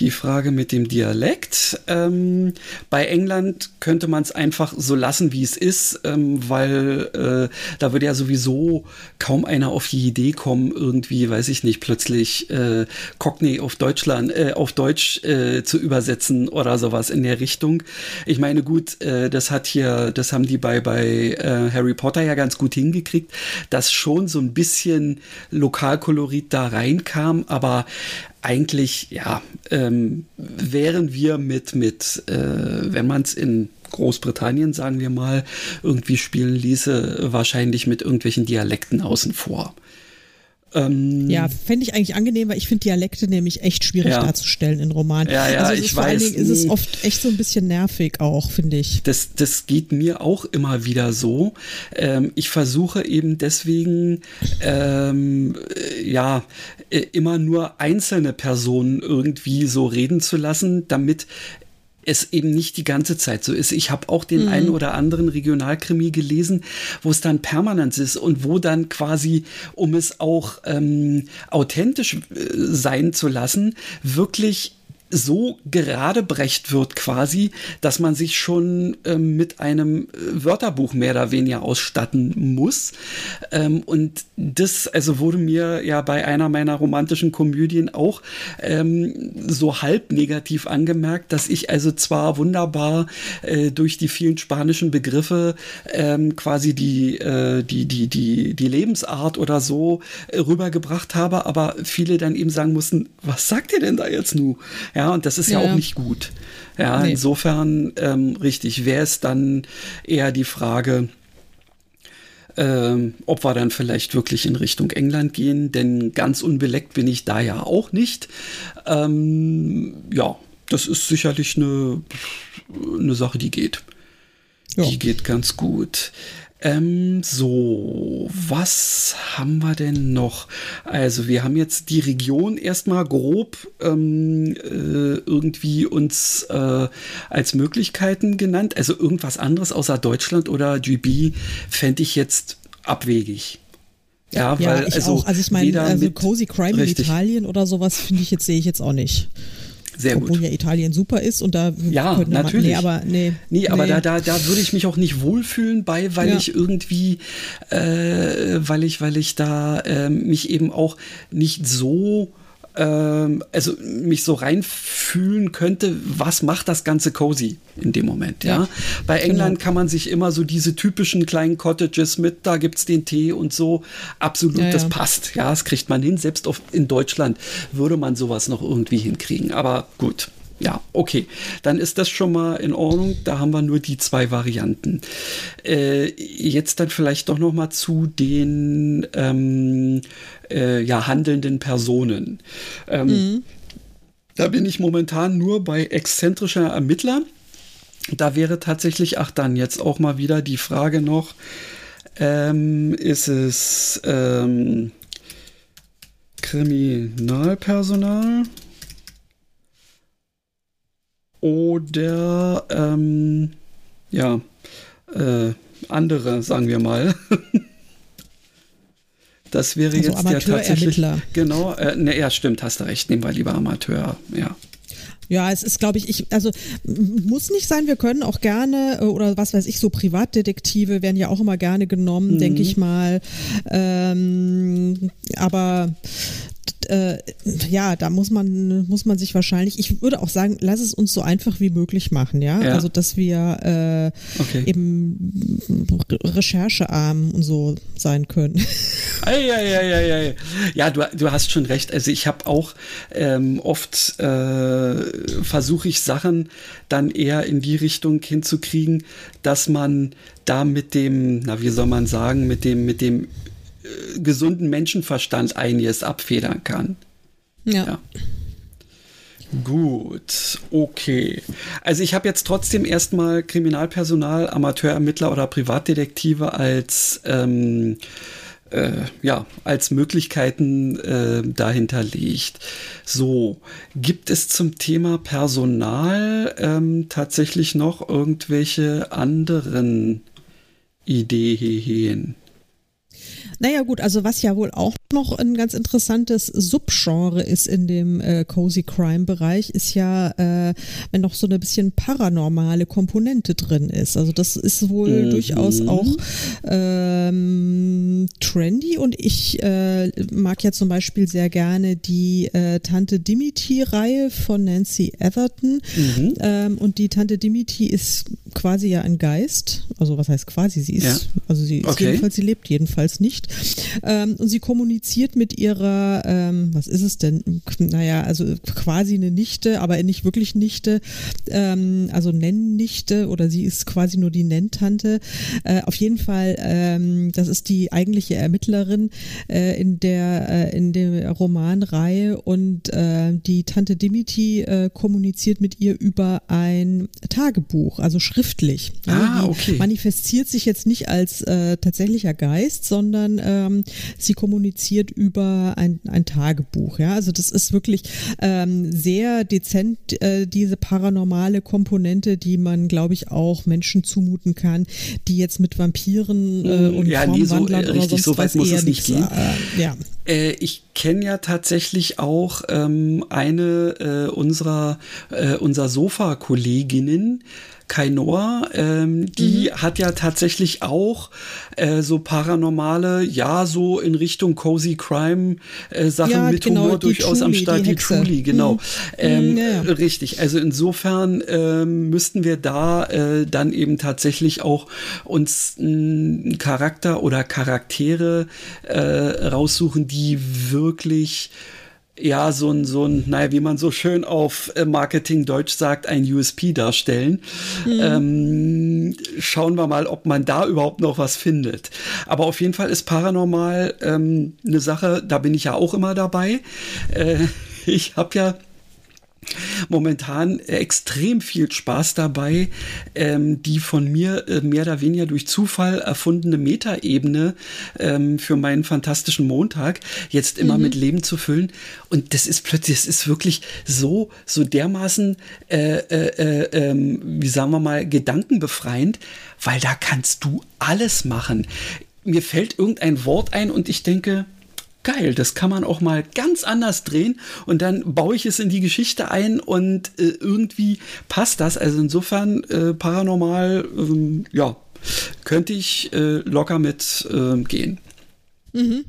Speaker 2: Die Frage mit dem Dialekt. Ähm, bei England könnte man es einfach so lassen, wie es ist, ähm, weil äh, da würde ja sowieso kaum einer auf die Idee kommen, irgendwie, weiß ich nicht, plötzlich äh, Cockney auf Deutschland, äh, auf Deutsch äh, zu übersetzen oder sowas in der Richtung. Ich meine, gut, äh, das hat hier, das haben die bei, bei äh, Harry Potter ja ganz gut hingekriegt, dass schon so ein bisschen Lokalkolorit da reinkam, aber eigentlich, ja, ähm, wären wir mit, mit äh, wenn man es in Großbritannien, sagen wir mal, irgendwie spielen ließe, wahrscheinlich mit irgendwelchen Dialekten außen vor.
Speaker 3: Ähm, ja, fände ich eigentlich angenehm, weil ich finde Dialekte nämlich echt schwierig ja. darzustellen in Romanen.
Speaker 2: Ja, ja, also ich
Speaker 3: vor
Speaker 2: weiß.
Speaker 3: Allen Dingen ist es oft echt so ein bisschen nervig auch, finde ich.
Speaker 2: Das, das geht mir auch immer wieder so. Ähm, ich versuche eben deswegen, ähm, äh, ja, äh, immer nur einzelne Personen irgendwie so reden zu lassen, damit es eben nicht die ganze Zeit so ist. Ich habe auch den mhm. einen oder anderen Regionalkrimi gelesen, wo es dann permanent ist und wo dann quasi, um es auch ähm, authentisch äh, sein zu lassen, wirklich so geradebrecht wird quasi, dass man sich schon ähm, mit einem äh, Wörterbuch mehr oder weniger ausstatten muss. Ähm, und das, also wurde mir ja bei einer meiner romantischen Komödien auch ähm, so halb negativ angemerkt, dass ich also zwar wunderbar äh, durch die vielen spanischen Begriffe ähm, quasi die, äh, die, die, die, die Lebensart oder so äh, rübergebracht habe, aber viele dann eben sagen mussten, was sagt ihr denn da jetzt nu? Ja, und das ist ja, ja auch nicht gut. Ja, nee. insofern ähm, richtig, wäre es dann eher die Frage, ähm, ob wir dann vielleicht wirklich in Richtung England gehen, denn ganz unbeleckt bin ich da ja auch nicht. Ähm, ja, das ist sicherlich eine, eine Sache, die geht. Ja. Die geht ganz gut. Ähm, so, was haben wir denn noch? Also, wir haben jetzt die Region erstmal grob ähm, äh, irgendwie uns äh, als Möglichkeiten genannt. Also irgendwas anderes außer Deutschland oder GB fände ich jetzt abwegig.
Speaker 3: Ja, ja weil ich also, auch. also ich meine, also Cozy Crime richtig. in Italien oder sowas finde ich jetzt sehe ich jetzt auch nicht.
Speaker 2: Sehr
Speaker 3: Obwohl
Speaker 2: gut.
Speaker 3: ja Italien super ist und da
Speaker 2: ja natürlich.
Speaker 3: Nee, aber nee,
Speaker 2: nee, aber da da da würde ich mich auch nicht wohlfühlen bei, weil ja. ich irgendwie, äh, weil ich weil ich da äh, mich eben auch nicht so ähm, also mich so reinfühlen könnte, was macht das ganze cozy in dem Moment, ja. ja Bei England genau. kann man sich immer so diese typischen kleinen Cottages mit, da gibt es den Tee und so, absolut, ja, das ja. passt, ja, das kriegt man hin, selbst auf, in Deutschland würde man sowas noch irgendwie hinkriegen, aber gut. Ja, okay. Dann ist das schon mal in Ordnung. Da haben wir nur die zwei Varianten. Äh, jetzt dann vielleicht doch noch mal zu den ähm, äh, ja, handelnden Personen. Ähm, mhm. Da bin ich momentan nur bei exzentrischer Ermittler. Da wäre tatsächlich, ach dann jetzt auch mal wieder die Frage noch, ähm, ist es ähm, Kriminalpersonal oder ähm, ja, äh, andere, sagen wir mal. Das wäre also jetzt der tatsächlich. Genau, äh, ne, ja, stimmt, hast du recht. Nehmen wir lieber Amateur, ja.
Speaker 3: Ja, es ist, glaube ich, ich, also muss nicht sein, wir können auch gerne, äh, oder was weiß ich, so Privatdetektive werden ja auch immer gerne genommen, mhm. denke ich mal. Ähm, aber äh, ja, da muss man, muss man sich wahrscheinlich, ich würde auch sagen, lass es uns so einfach wie möglich machen, ja. ja. Also, dass wir äh, okay. eben recherchearm und so sein können.
Speaker 2: Ei, ei, ei, ei, ei. Ja, du, du hast schon recht. Also ich habe auch ähm, oft äh, versuche ich Sachen dann eher in die Richtung hinzukriegen, dass man da mit dem, na wie soll man sagen, mit dem, mit dem äh, gesunden Menschenverstand einiges abfedern kann.
Speaker 3: ja. ja.
Speaker 2: Gut, okay. Also ich habe jetzt trotzdem erstmal Kriminalpersonal, Amateurermittler oder Privatdetektive als ähm, äh, ja als Möglichkeiten äh, dahinter liegt. So, gibt es zum Thema Personal ähm, tatsächlich noch irgendwelche anderen Ideen?
Speaker 3: Naja gut, also was ja wohl auch noch ein ganz interessantes Subgenre ist in dem äh, Cozy Crime Bereich, ist ja, äh, wenn noch so eine bisschen paranormale Komponente drin ist. Also das ist wohl mhm. durchaus auch ähm, trendy und ich äh, mag ja zum Beispiel sehr gerne die äh, Tante Dimity-Reihe von Nancy Atherton. Mhm. Ähm, und die Tante Dimity ist quasi ja ein Geist. Also was heißt quasi? Sie ist, ja. also sie ist okay. jedenfalls, sie lebt jedenfalls nicht. Ähm, und sie kommuniziert mit ihrer, ähm, was ist es denn? Naja, also quasi eine Nichte, aber nicht wirklich Nichte, ähm, also Nennnichte oder sie ist quasi nur die Nenntante. Äh, auf jeden Fall, ähm, das ist die eigentliche Ermittlerin äh, in der äh, in der Romanreihe und äh, die Tante Dimity äh, kommuniziert mit ihr über ein Tagebuch, also schriftlich.
Speaker 2: Ah, okay.
Speaker 3: Manifestiert sich jetzt nicht als äh, tatsächlicher Geist, sondern ähm, sie kommuniziert über ein, ein Tagebuch. Ja, also das ist wirklich ähm, sehr dezent äh, diese paranormale Komponente, die man, glaube ich, auch Menschen zumuten kann, die jetzt mit Vampiren äh, und
Speaker 2: ja, nee, so, äh, richtig, so weit muss es nicht gehen.
Speaker 3: Äh, ja.
Speaker 2: Äh, ich kenne ja tatsächlich auch ähm, eine äh, unserer äh, unser Sofa-Kolleginnen, Kainoa, ähm, die mhm. hat ja tatsächlich auch äh, so paranormale, ja, so in Richtung Cozy Crime äh, Sachen ja, mit genau, Humor durchaus Truly, am Start, die, die Truly, genau. Mhm. Ähm, ja, ja. Richtig, also insofern ähm, müssten wir da äh, dann eben tatsächlich auch uns einen Charakter oder Charaktere äh, raussuchen, die wirklich ja, so ein, so ein, naja, wie man so schön auf äh, Marketing Deutsch sagt, ein USP darstellen. Mhm. Ähm, schauen wir mal, ob man da überhaupt noch was findet. Aber auf jeden Fall ist Paranormal ähm, eine Sache, da bin ich ja auch immer dabei. Äh, ich habe ja momentan extrem viel Spaß dabei, ähm, die von mir äh, mehr oder weniger durch Zufall erfundene Metaebene ähm, für meinen fantastischen Montag jetzt immer mhm. mit Leben zu füllen. Und das ist plötzlich, es ist wirklich so, so dermaßen, äh, äh, äh, ähm, wie sagen wir mal, gedankenbefreiend, weil da kannst du alles machen. Mir fällt irgendein Wort ein und ich denke, geil, das kann man auch mal ganz anders drehen und dann baue ich es in die Geschichte ein und äh, irgendwie passt das. Also insofern äh, paranormal, ähm, ja, könnte ich äh, locker mit ähm, gehen.
Speaker 3: Mhm.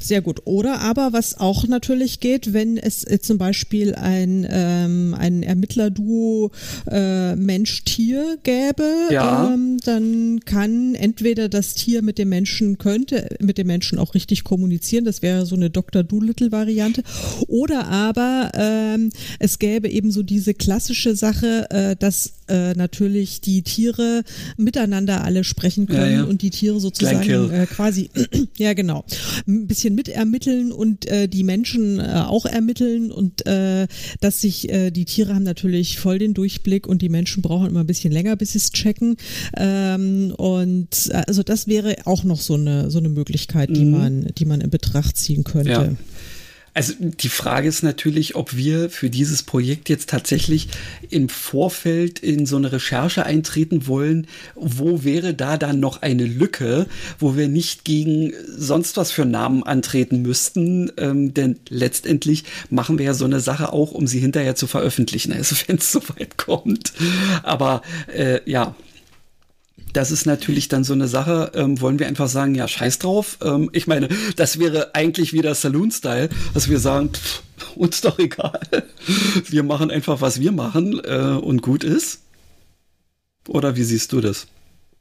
Speaker 3: Sehr gut. Oder aber, was auch natürlich geht, wenn es äh, zum Beispiel ein, ähm, ein Ermittlerduo äh, Mensch-Tier gäbe,
Speaker 2: ja.
Speaker 3: ähm, dann kann entweder das Tier mit dem Menschen könnte mit dem Menschen auch richtig kommunizieren, das wäre so eine Dr. Doolittle-Variante, oder aber ähm, es gäbe eben so diese klassische Sache, äh, dass äh, natürlich die Tiere miteinander alle sprechen können ja, ja. und die Tiere sozusagen äh, quasi, ja genau, ein bisschen mitermitteln und äh, die Menschen äh, auch ermitteln und äh, dass sich äh, die Tiere haben natürlich voll den Durchblick und die Menschen brauchen immer ein bisschen länger, bis sie es checken. Ähm, und äh, also das wäre auch noch so eine so eine Möglichkeit, die mhm. man die man in Betracht ziehen könnte. Ja.
Speaker 2: Also die Frage ist natürlich, ob wir für dieses Projekt jetzt tatsächlich im Vorfeld in so eine Recherche eintreten wollen. Wo wäre da dann noch eine Lücke, wo wir nicht gegen sonst was für Namen antreten müssten? Ähm, denn letztendlich machen wir ja so eine Sache auch, um sie hinterher zu veröffentlichen, also wenn es soweit kommt. Aber äh, ja, das ist natürlich dann so eine Sache, ähm, wollen wir einfach sagen, ja, scheiß drauf. Ähm, ich meine, das wäre eigentlich wieder Saloon-Style, dass wir sagen, pff, uns doch egal. Wir machen einfach, was wir machen äh, und gut ist. Oder wie siehst du das?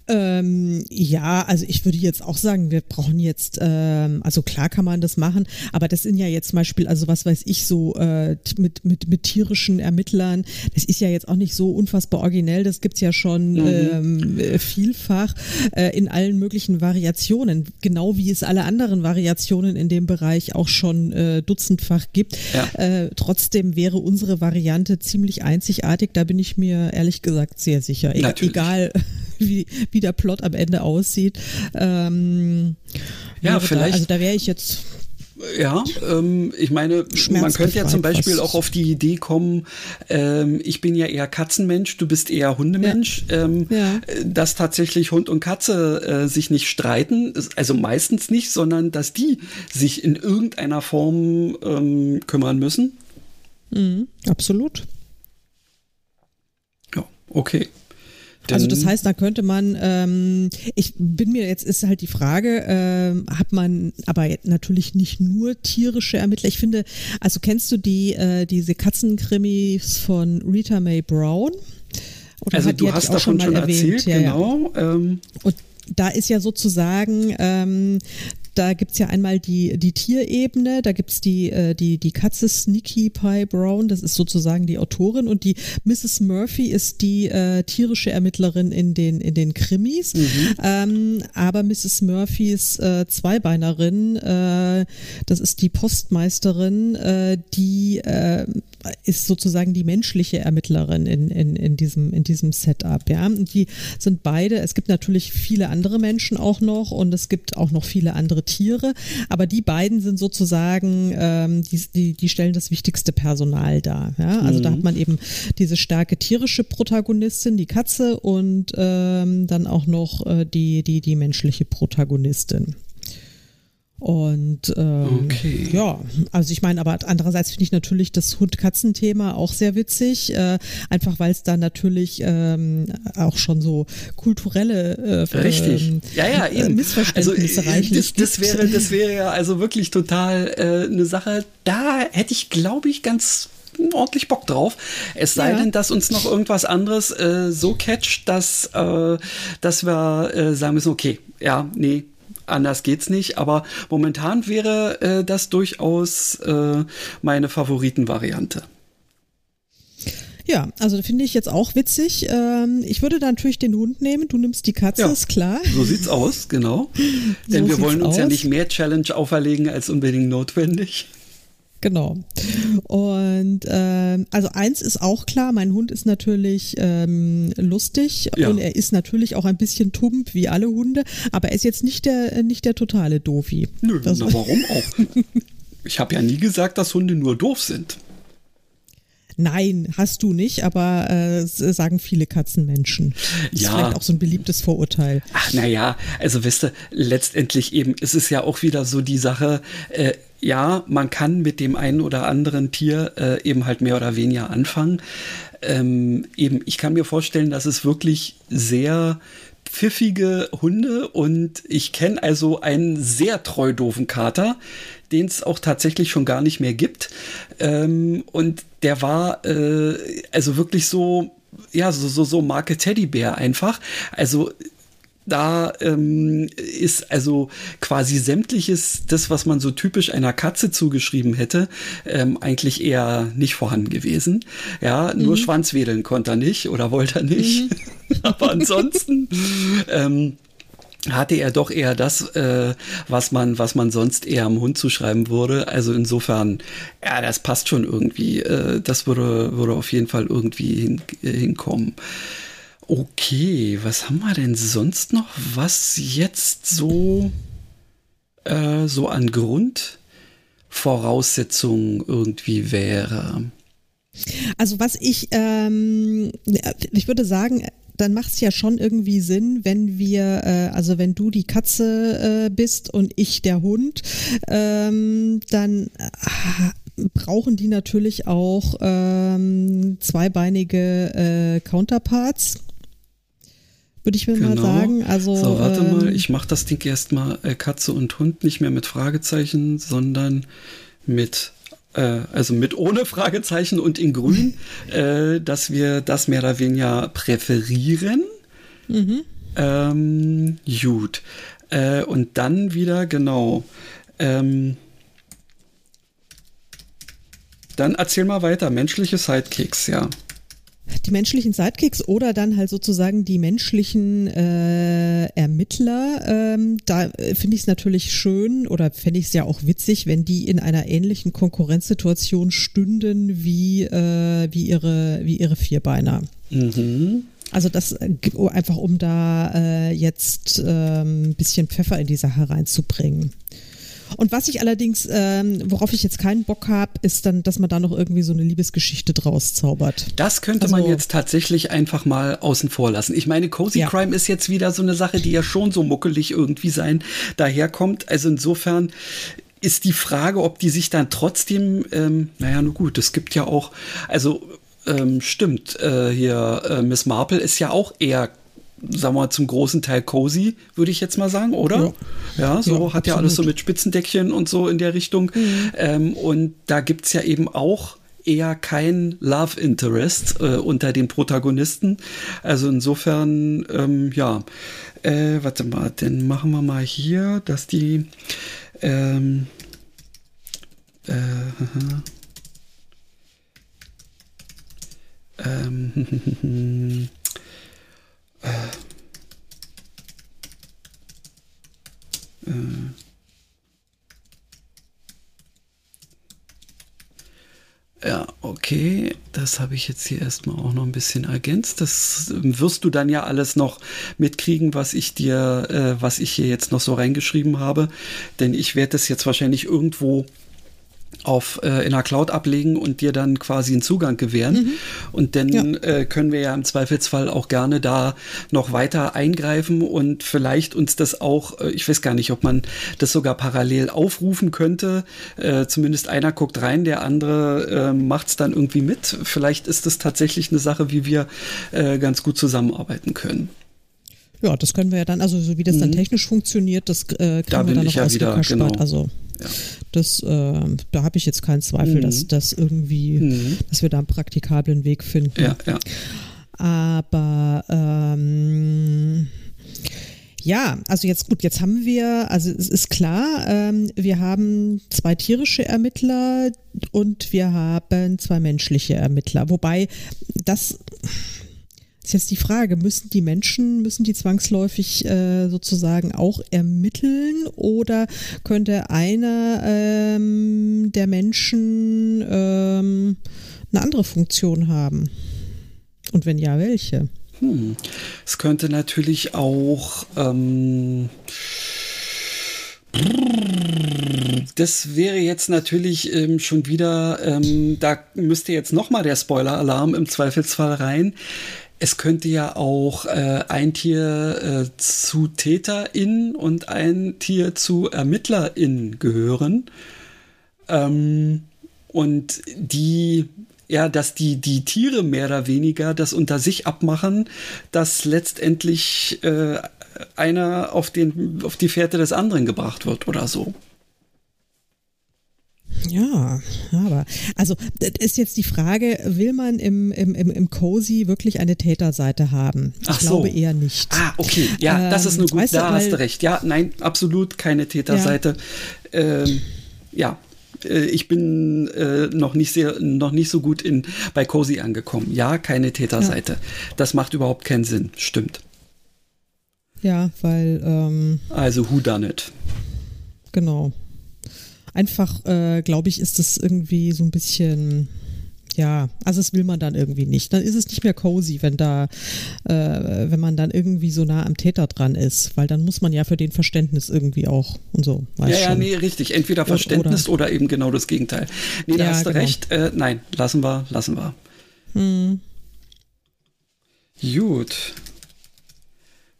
Speaker 3: Ähm, ja, also ich würde jetzt auch sagen, wir brauchen jetzt, ähm, also klar kann man das machen, aber das sind ja jetzt zum Beispiel, also was weiß ich, so äh, mit, mit, mit tierischen Ermittlern, das ist ja jetzt auch nicht so unfassbar originell, das gibt's ja schon mhm. ähm, vielfach äh, in allen möglichen Variationen, genau wie es alle anderen Variationen in dem Bereich auch schon äh, dutzendfach gibt. Ja. Äh, trotzdem wäre unsere Variante ziemlich einzigartig, da bin ich mir ehrlich gesagt sehr sicher. E
Speaker 2: Natürlich.
Speaker 3: Egal wie, wie der Plot am Ende aussieht. Ähm,
Speaker 2: ja, vielleicht.
Speaker 3: Da, also da wäre ich jetzt
Speaker 2: ja, ähm, ich meine, man könnte ja zum Beispiel auch auf die Idee kommen, ähm, ich bin ja eher Katzenmensch, du bist eher Hundemensch, ja. Ähm, ja. dass tatsächlich Hund und Katze äh, sich nicht streiten, also meistens nicht, sondern dass die sich in irgendeiner Form ähm, kümmern müssen.
Speaker 3: Mhm, absolut.
Speaker 2: Ja, okay
Speaker 3: also das heißt, da könnte man, ähm, ich bin mir jetzt ist halt die Frage, ähm, hat man aber natürlich nicht nur tierische Ermittler. Ich finde, also kennst du die äh, diese Katzenkrimis von Rita Mae Brown?
Speaker 2: Oder also hat, du hast davon schon, schon erzählt, ja, genau.
Speaker 3: Ja. Ähm. Und da ist ja sozusagen ähm, da gibt's ja einmal die, die Tierebene, da gibt's die, äh, die, die Katze Sneaky Pie Brown, das ist sozusagen die Autorin und die Mrs. Murphy ist die äh, tierische Ermittlerin in den, in den Krimis. Mhm. Ähm, aber Mrs. Murphys äh, Zweibeinerin, äh, das ist die Postmeisterin, äh, die äh, ist sozusagen die menschliche Ermittlerin in, in, in, diesem, in diesem Setup. Ja? Und die sind beide, es gibt natürlich viele andere Menschen auch noch und es gibt auch noch viele andere Tiere, aber die beiden sind sozusagen, ähm, die, die, die stellen das wichtigste Personal dar. Ja? Also mhm. da hat man eben diese starke tierische Protagonistin, die Katze und ähm, dann auch noch äh, die, die, die menschliche Protagonistin. Und ähm, okay. ja, also ich meine, aber andererseits finde ich natürlich das Hund-Katzen-Thema auch sehr witzig, äh, einfach weil es da natürlich ähm, auch schon so kulturelle
Speaker 2: äh, Richtig. Ähm, ja, ja, eben.
Speaker 3: Missverständnisse also, reichlich
Speaker 2: das, das wäre, das wäre ja also wirklich total äh, eine Sache. Da hätte ich, glaube ich, ganz ordentlich Bock drauf. Es sei ja. denn, dass uns noch irgendwas anderes äh, so catcht, dass, äh, dass wir äh, sagen müssen, okay, ja, nee, anders geht's nicht. Aber momentan wäre äh, das durchaus äh, meine Favoritenvariante.
Speaker 3: Ja, also finde ich jetzt auch witzig. Ähm, ich würde da natürlich den Hund nehmen, du nimmst die Katze, ja, ist klar.
Speaker 2: So sieht's aus, genau. Denn so wir wollen uns aus. ja nicht mehr Challenge auferlegen als unbedingt notwendig.
Speaker 3: Genau. Und ähm, also eins ist auch klar, mein Hund ist natürlich ähm, lustig ja. und er ist natürlich auch ein bisschen tump wie alle Hunde, aber er ist jetzt nicht der nicht der totale Dofi.
Speaker 2: Nö, na, warum auch? Ich habe ja nie gesagt, dass Hunde nur doof sind.
Speaker 3: Nein, hast du nicht, aber äh, sagen viele Katzenmenschen. Das ja. ist vielleicht auch so ein beliebtes Vorurteil.
Speaker 2: Ach, naja, also wisst ihr, letztendlich eben ist es ja auch wieder so die Sache, äh, ja, man kann mit dem einen oder anderen Tier äh, eben halt mehr oder weniger anfangen. Ähm, eben, ich kann mir vorstellen, dass es wirklich sehr pfiffige Hunde und ich kenne also einen sehr treu doofen Kater, den es auch tatsächlich schon gar nicht mehr gibt. Ähm, und der war äh, also wirklich so, ja, so, so, so Marke Teddybär einfach. Also da ähm, ist also quasi sämtliches, das, was man so typisch einer Katze zugeschrieben hätte, ähm, eigentlich eher nicht vorhanden gewesen. Ja, nur mhm. Schwanzwedeln konnte er nicht oder wollte er nicht. Mhm. Aber ansonsten ähm, hatte er doch eher das, äh, was man, was man sonst eher am Hund zuschreiben würde. Also insofern, ja, das passt schon irgendwie. Äh, das würde, würde auf jeden Fall irgendwie hin, äh, hinkommen. Okay, was haben wir denn sonst noch, was jetzt so, äh, so an Grundvoraussetzungen irgendwie wäre?
Speaker 3: Also was ich, ähm, ich würde sagen, dann macht es ja schon irgendwie Sinn, wenn wir, äh, also wenn du die Katze äh, bist und ich der Hund, ähm, dann äh, brauchen die natürlich auch ähm, zweibeinige äh, Counterparts würde ich mir genau. mal sagen. Also,
Speaker 2: so, warte ähm, mal, ich mache das Ding erstmal äh, Katze und Hund nicht mehr mit Fragezeichen, sondern mit also mit ohne Fragezeichen und in grün, äh, dass wir das mehr oder weniger präferieren. Mhm. Ähm, gut. Äh, und dann wieder, genau. Ähm, dann erzähl mal weiter. Menschliche Sidekicks, ja
Speaker 3: die menschlichen Sidekicks oder dann halt sozusagen die menschlichen äh, Ermittler. Ähm, da äh, finde ich es natürlich schön oder fände ich es ja auch witzig, wenn die in einer ähnlichen Konkurrenzsituation stünden wie, äh, wie, ihre, wie ihre Vierbeiner. Mhm. Also das äh, einfach, um da äh, jetzt ein ähm, bisschen Pfeffer in die Sache reinzubringen. Und was ich allerdings, ähm, worauf ich jetzt keinen Bock habe, ist dann, dass man da noch irgendwie so eine Liebesgeschichte draus zaubert.
Speaker 2: Das könnte also, man jetzt tatsächlich einfach mal außen vor lassen. Ich meine, Cozy ja. Crime ist jetzt wieder so eine Sache, die ja schon so muckelig irgendwie sein daherkommt. Also insofern ist die Frage, ob die sich dann trotzdem, ähm, naja, nur gut, es gibt ja auch, also ähm, stimmt, äh, hier äh, Miss Marple ist ja auch eher sagen wir mal, zum großen Teil cozy, würde ich jetzt mal sagen, oder? Ja, ja so ja, hat absolut. ja alles so mit Spitzendeckchen und so in der Richtung. Mhm. Ähm, und da gibt es ja eben auch eher kein Love Interest äh, unter den Protagonisten. Also insofern, ähm, ja, äh, warte mal, dann machen wir mal hier, dass die ähm, äh, ähm, äh, Ja, okay, das habe ich jetzt hier erstmal auch noch ein bisschen ergänzt. Das wirst du dann ja alles noch mitkriegen, was ich dir, äh, was ich hier jetzt noch so reingeschrieben habe. Denn ich werde das jetzt wahrscheinlich irgendwo auf äh, in der Cloud ablegen und dir dann quasi einen Zugang gewähren. Mhm. Und dann ja. äh, können wir ja im Zweifelsfall auch gerne da noch weiter eingreifen und vielleicht uns das auch, äh, ich weiß gar nicht, ob man das sogar parallel aufrufen könnte. Äh, zumindest einer guckt rein, der andere äh, macht es dann irgendwie mit. Vielleicht ist das tatsächlich eine Sache, wie wir äh, ganz gut zusammenarbeiten können.
Speaker 3: Ja, das können wir ja dann, also so wie das mhm. dann technisch funktioniert, das äh, kriegen da wir dann noch ja wieder, genau. Also ja. Das, äh, da habe ich jetzt keinen Zweifel, mhm. dass das irgendwie, mhm. dass wir da einen praktikablen Weg finden.
Speaker 2: Ja, ja.
Speaker 3: Aber ähm, ja, also jetzt gut, jetzt haben wir, also es ist klar, ähm, wir haben zwei tierische Ermittler und wir haben zwei menschliche Ermittler. Wobei das ist jetzt die Frage, müssen die Menschen, müssen die zwangsläufig äh, sozusagen auch ermitteln oder könnte einer ähm, der Menschen ähm, eine andere Funktion haben? Und wenn ja, welche?
Speaker 2: Hm. Es könnte natürlich auch ähm, das wäre jetzt natürlich ähm, schon wieder, ähm, da müsste jetzt nochmal der Spoiler-Alarm im Zweifelsfall rein. Es könnte ja auch äh, ein Tier äh, zu TäterInnen und ein Tier zu ErmittlerInnen gehören. Ähm, und die, ja, dass die, die Tiere mehr oder weniger das unter sich abmachen, dass letztendlich äh, einer auf, den, auf die Fährte des anderen gebracht wird oder so.
Speaker 3: Ja, aber also das ist jetzt die Frage, will man im, im, im, im Cozy wirklich eine Täterseite haben? Ich Ach glaube eher nicht.
Speaker 2: Ah, okay. Ja, ähm, das ist nur gut. Weißt da du, hast du recht. Ja, nein, absolut keine Täterseite. Ja, ähm, ja äh, ich bin äh, noch nicht sehr, noch nicht so gut in bei Cozy angekommen. Ja, keine Täterseite. Ja. Das macht überhaupt keinen Sinn. Stimmt.
Speaker 3: Ja, weil. Ähm,
Speaker 2: also who done it?
Speaker 3: Genau einfach, äh, glaube ich, ist das irgendwie so ein bisschen ja, also das will man dann irgendwie nicht. Dann ist es nicht mehr cozy, wenn da, äh, wenn man dann irgendwie so nah am Täter dran ist, weil dann muss man ja für den Verständnis irgendwie auch und so.
Speaker 2: ja, ja, nee, richtig. Entweder Verständnis oder, oder eben genau das Gegenteil. Nee, da ja, hast du genau. recht. Äh, nein, lassen wir, lassen wir. Hm. Gut.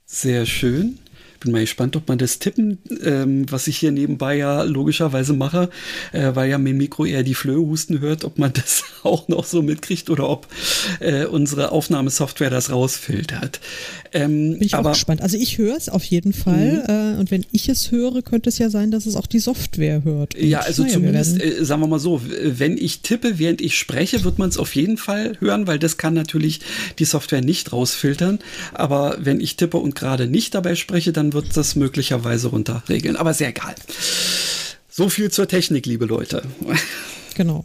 Speaker 2: Sehr schön bin mal gespannt, ob man das Tippen, ähm, was ich hier nebenbei ja logischerweise mache, äh, weil ja mein Mikro eher die Flöhe husten hört, ob man das auch noch so mitkriegt oder ob äh, unsere Aufnahmesoftware das rausfiltert.
Speaker 3: Ähm, Bin ich aber, auch gespannt. Also ich höre es auf jeden Fall. Mhm. Äh, und wenn ich es höre, könnte es ja sein, dass es auch die Software hört. Und
Speaker 2: ja, also naja, zumindest, äh, sagen wir mal so, wenn ich tippe, während ich spreche, wird man es auf jeden Fall hören, weil das kann natürlich die Software nicht rausfiltern. Aber wenn ich tippe und gerade nicht dabei spreche, dann wird das möglicherweise runterregeln. Aber sehr egal. So viel zur Technik, liebe Leute.
Speaker 3: Genau.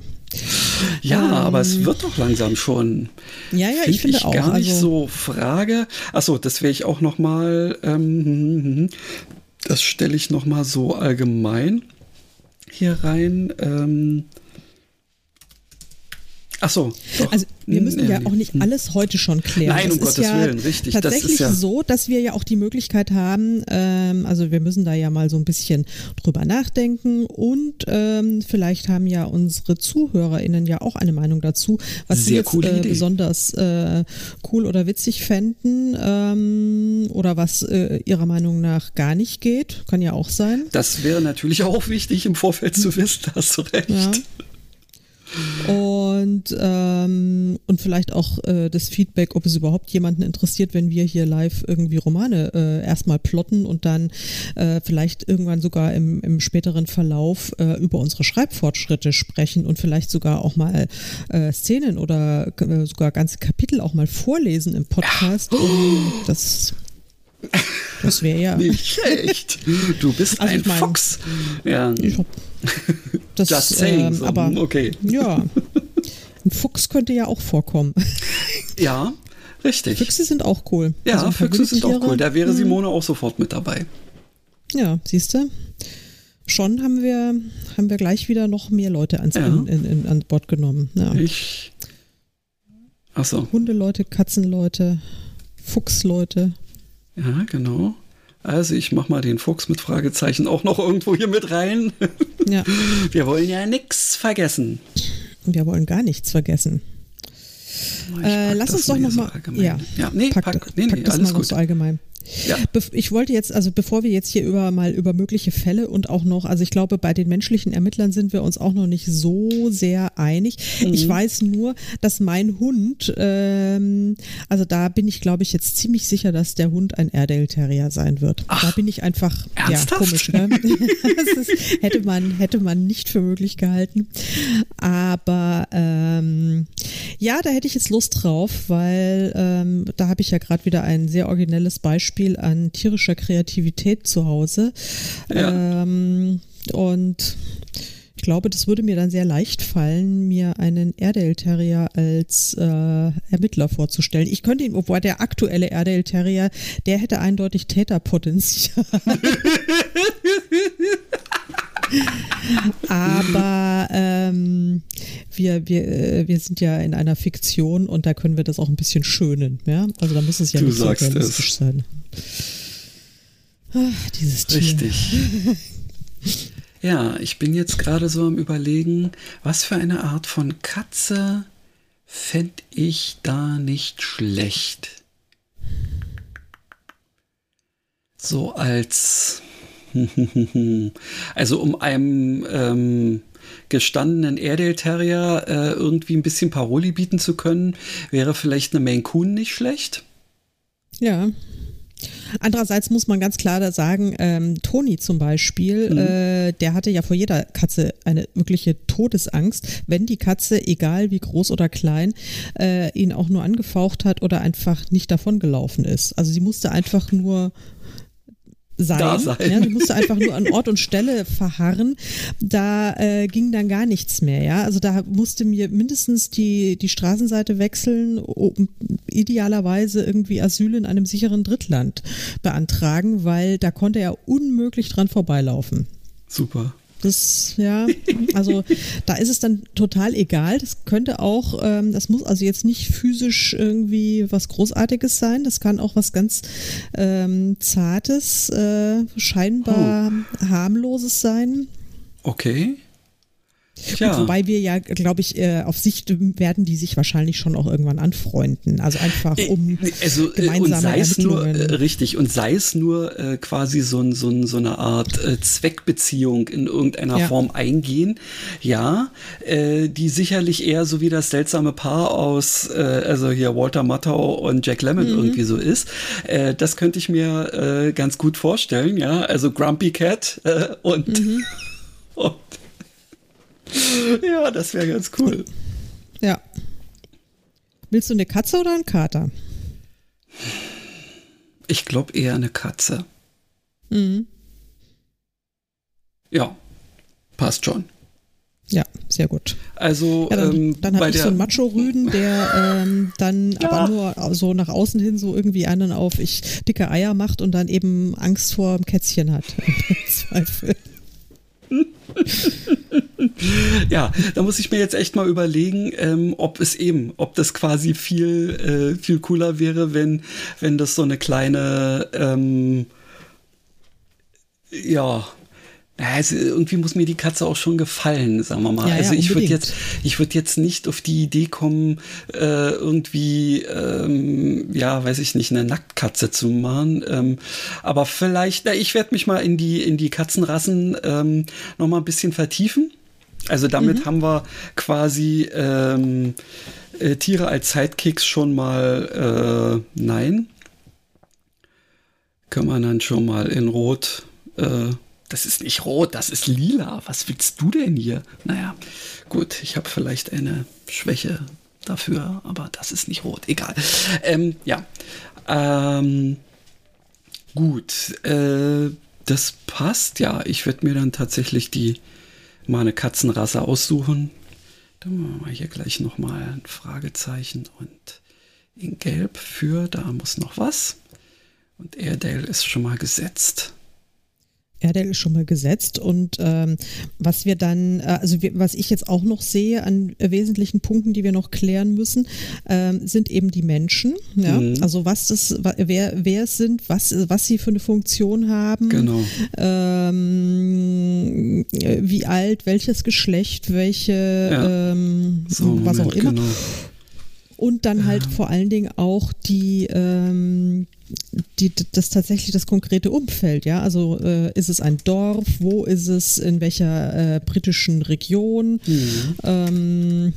Speaker 2: Ja, ähm, aber es wird doch langsam schon.
Speaker 3: Ja, ja, ich finde ich
Speaker 2: auch. Gar nicht also, so Frage. Achso, das wäre ich auch noch mal. Ähm, hm, hm, hm, das stelle ich noch mal so allgemein hier rein. Ähm, Ach so.
Speaker 3: Doch. Also wir müssen ja auch nicht alles heute schon klären.
Speaker 2: Nein, um das Gottes ja Willen, richtig.
Speaker 3: Tatsächlich
Speaker 2: das
Speaker 3: ist ja so, dass wir ja auch die Möglichkeit haben, ähm, also wir müssen da ja mal so ein bisschen drüber nachdenken und ähm, vielleicht haben ja unsere ZuhörerInnen ja auch eine Meinung dazu, was Sehr sie jetzt äh, besonders äh, cool oder witzig fänden ähm, oder was äh, ihrer Meinung nach gar nicht geht. Kann ja auch sein.
Speaker 2: Das wäre natürlich auch wichtig im Vorfeld zu wissen, hast du recht. Ja.
Speaker 3: Und, ähm, und vielleicht auch äh, das Feedback, ob es überhaupt jemanden interessiert, wenn wir hier live irgendwie Romane äh, erstmal plotten und dann äh, vielleicht irgendwann sogar im, im späteren Verlauf äh, über unsere Schreibfortschritte sprechen und vielleicht sogar auch mal äh, Szenen oder äh, sogar ganze Kapitel auch mal vorlesen im Podcast. Um das das wäre ja.
Speaker 2: Nicht schlecht. Du bist also ein mein, Fuchs. Ja. Ich hab,
Speaker 3: das, Just saying. Ähm, aber, okay. Ja. Ein Fuchs könnte ja auch vorkommen.
Speaker 2: Ja, richtig.
Speaker 3: Füchse sind auch cool.
Speaker 2: Ja, also Füchse sind auch cool. Da wäre mhm. Simone auch sofort mit dabei.
Speaker 3: Ja, siehst du? Schon haben wir, haben wir gleich wieder noch mehr Leute ans, ja. in, in, in, an Bord genommen. Ja.
Speaker 2: Ich. Achso.
Speaker 3: Hundeleute, Katzenleute, Fuchsleute.
Speaker 2: Ja, genau. Also ich mache mal den Fuchs mit Fragezeichen auch noch irgendwo hier mit rein. Ja. Wir wollen ja nichts vergessen.
Speaker 3: Wir wollen gar nichts vergessen. Äh, lass uns doch noch mal. Ja,
Speaker 2: ja nee, pack, pack, nee, nee,
Speaker 3: pack das
Speaker 2: alles
Speaker 3: mal
Speaker 2: gut.
Speaker 3: so allgemein. Ja. Ich wollte jetzt, also bevor wir jetzt hier über mal über mögliche Fälle und auch noch, also ich glaube, bei den menschlichen Ermittlern sind wir uns auch noch nicht so sehr einig. Mhm. Ich weiß nur, dass mein Hund, ähm, also da bin ich, glaube ich, jetzt ziemlich sicher, dass der Hund ein Airedale Terrier sein wird. Ach, da bin ich einfach,
Speaker 2: ernsthaft?
Speaker 3: ja, komisch, ne? das ist, hätte man, hätte man nicht für möglich gehalten. Aber ähm, ja, da hätte ich jetzt Lust drauf, weil ähm, da habe ich ja gerade wieder ein sehr originelles Beispiel Beispiel an tierischer Kreativität zu Hause. Ja. Ähm, und ich glaube, das würde mir dann sehr leicht fallen, mir einen Airedale Terrier als äh, Ermittler vorzustellen. Ich könnte ihn, obwohl der aktuelle Airedale Terrier, der hätte eindeutig Täterpotenzial. Aber ähm, wir, wir, äh, wir sind ja in einer Fiktion und da können wir das auch ein bisschen schönen. Ja? Also da muss es ja
Speaker 2: du
Speaker 3: nicht
Speaker 2: so realistisch
Speaker 3: sein. Ach, dieses Tier.
Speaker 2: Richtig. ja, ich bin jetzt gerade so am Überlegen, was für eine Art von Katze fände ich da nicht schlecht. So als also um einem ähm, gestandenen Airedale Terrier äh, irgendwie ein bisschen Paroli bieten zu können, wäre vielleicht eine Maine Coon nicht schlecht.
Speaker 3: Ja. Andererseits muss man ganz klar sagen, ähm, Toni zum Beispiel, mhm. äh, der hatte ja vor jeder Katze eine wirkliche Todesangst, wenn die Katze, egal wie groß oder klein, äh, ihn auch nur angefaucht hat oder einfach nicht davongelaufen ist. Also sie musste einfach nur sein. sein. Ja, du musst einfach nur an Ort und Stelle verharren. Da äh, ging dann gar nichts mehr. Ja, also da musste mir mindestens die die Straßenseite wechseln, um idealerweise irgendwie Asyl in einem sicheren Drittland beantragen, weil da konnte er unmöglich dran vorbeilaufen.
Speaker 2: Super.
Speaker 3: Das, ja, also da ist es dann total egal. Das könnte auch, ähm, das muss also jetzt nicht physisch irgendwie was Großartiges sein. Das kann auch was ganz ähm, Zartes, äh, scheinbar oh. harmloses sein.
Speaker 2: Okay.
Speaker 3: Ja. wobei wir ja, glaube ich, äh, auf Sicht werden die sich wahrscheinlich schon auch irgendwann anfreunden. Also einfach äh, um
Speaker 2: also, äh, gemeinsame und sei es nur richtig und sei es nur äh, quasi so, ein, so, ein, so eine Art äh, Zweckbeziehung in irgendeiner ja. Form eingehen. Ja, äh, die sicherlich eher so wie das seltsame Paar aus, äh, also hier Walter Matthau und Jack Lemmon mhm. irgendwie so ist. Äh, das könnte ich mir äh, ganz gut vorstellen. Ja, also Grumpy Cat äh, und, mhm. und ja, das wäre ganz cool.
Speaker 3: Ja. Willst du eine Katze oder einen Kater?
Speaker 2: Ich glaube eher eine Katze. Mhm. Ja, passt schon.
Speaker 3: Ja, sehr gut.
Speaker 2: Also
Speaker 3: ja, dann, ähm, dann habe ich so einen Macho-Rüden, der ähm, dann ja. aber nur so nach außen hin so irgendwie einen auf ich dicke Eier macht und dann eben Angst vor dem Kätzchen hat. Im Zweifel.
Speaker 2: ja, da muss ich mir jetzt echt mal überlegen, ähm, ob es eben, ob das quasi viel, äh, viel cooler wäre, wenn, wenn das so eine kleine, ähm, ja, also irgendwie muss mir die Katze auch schon gefallen, sagen wir mal. Ja, also ich würde jetzt, ich würde jetzt nicht auf die Idee kommen, äh, irgendwie, ähm, ja, weiß ich nicht, eine Nacktkatze zu machen. Ähm, aber vielleicht, na, ich werde mich mal in die in die Katzenrassen ähm, noch mal ein bisschen vertiefen. Also damit mhm. haben wir quasi ähm, äh, Tiere als Sidekicks schon mal äh, nein. Kann man dann schon mal in Rot. Äh, das ist nicht rot, das ist lila. Was willst du denn hier? Naja, gut, ich habe vielleicht eine Schwäche dafür, aber das ist nicht rot. Egal. Ähm, ja. Ähm, gut. Äh, das passt. Ja, ich werde mir dann tatsächlich die mal Katzenrasse aussuchen. Dann machen wir hier gleich nochmal ein Fragezeichen und in Gelb für, da muss noch was. Und Airedale ist schon mal gesetzt.
Speaker 3: Airedale ist schon mal gesetzt und ähm, was wir dann, äh, also wir, was ich jetzt auch noch sehe an äh, wesentlichen Punkten, die wir noch klären müssen, ähm, sind eben die Menschen. Ja? Mhm. Also was das, wer, wer es sind, was, was sie für eine Funktion haben,
Speaker 2: genau.
Speaker 3: ähm, wie alt, welches Geschlecht, welche, ja. ähm, so, was Moment, auch immer. Genau. Und dann halt vor allen Dingen auch die, ähm, die, das tatsächlich das konkrete Umfeld, ja. Also äh, ist es ein Dorf, wo ist es, in welcher äh, britischen Region? Mhm. Ähm,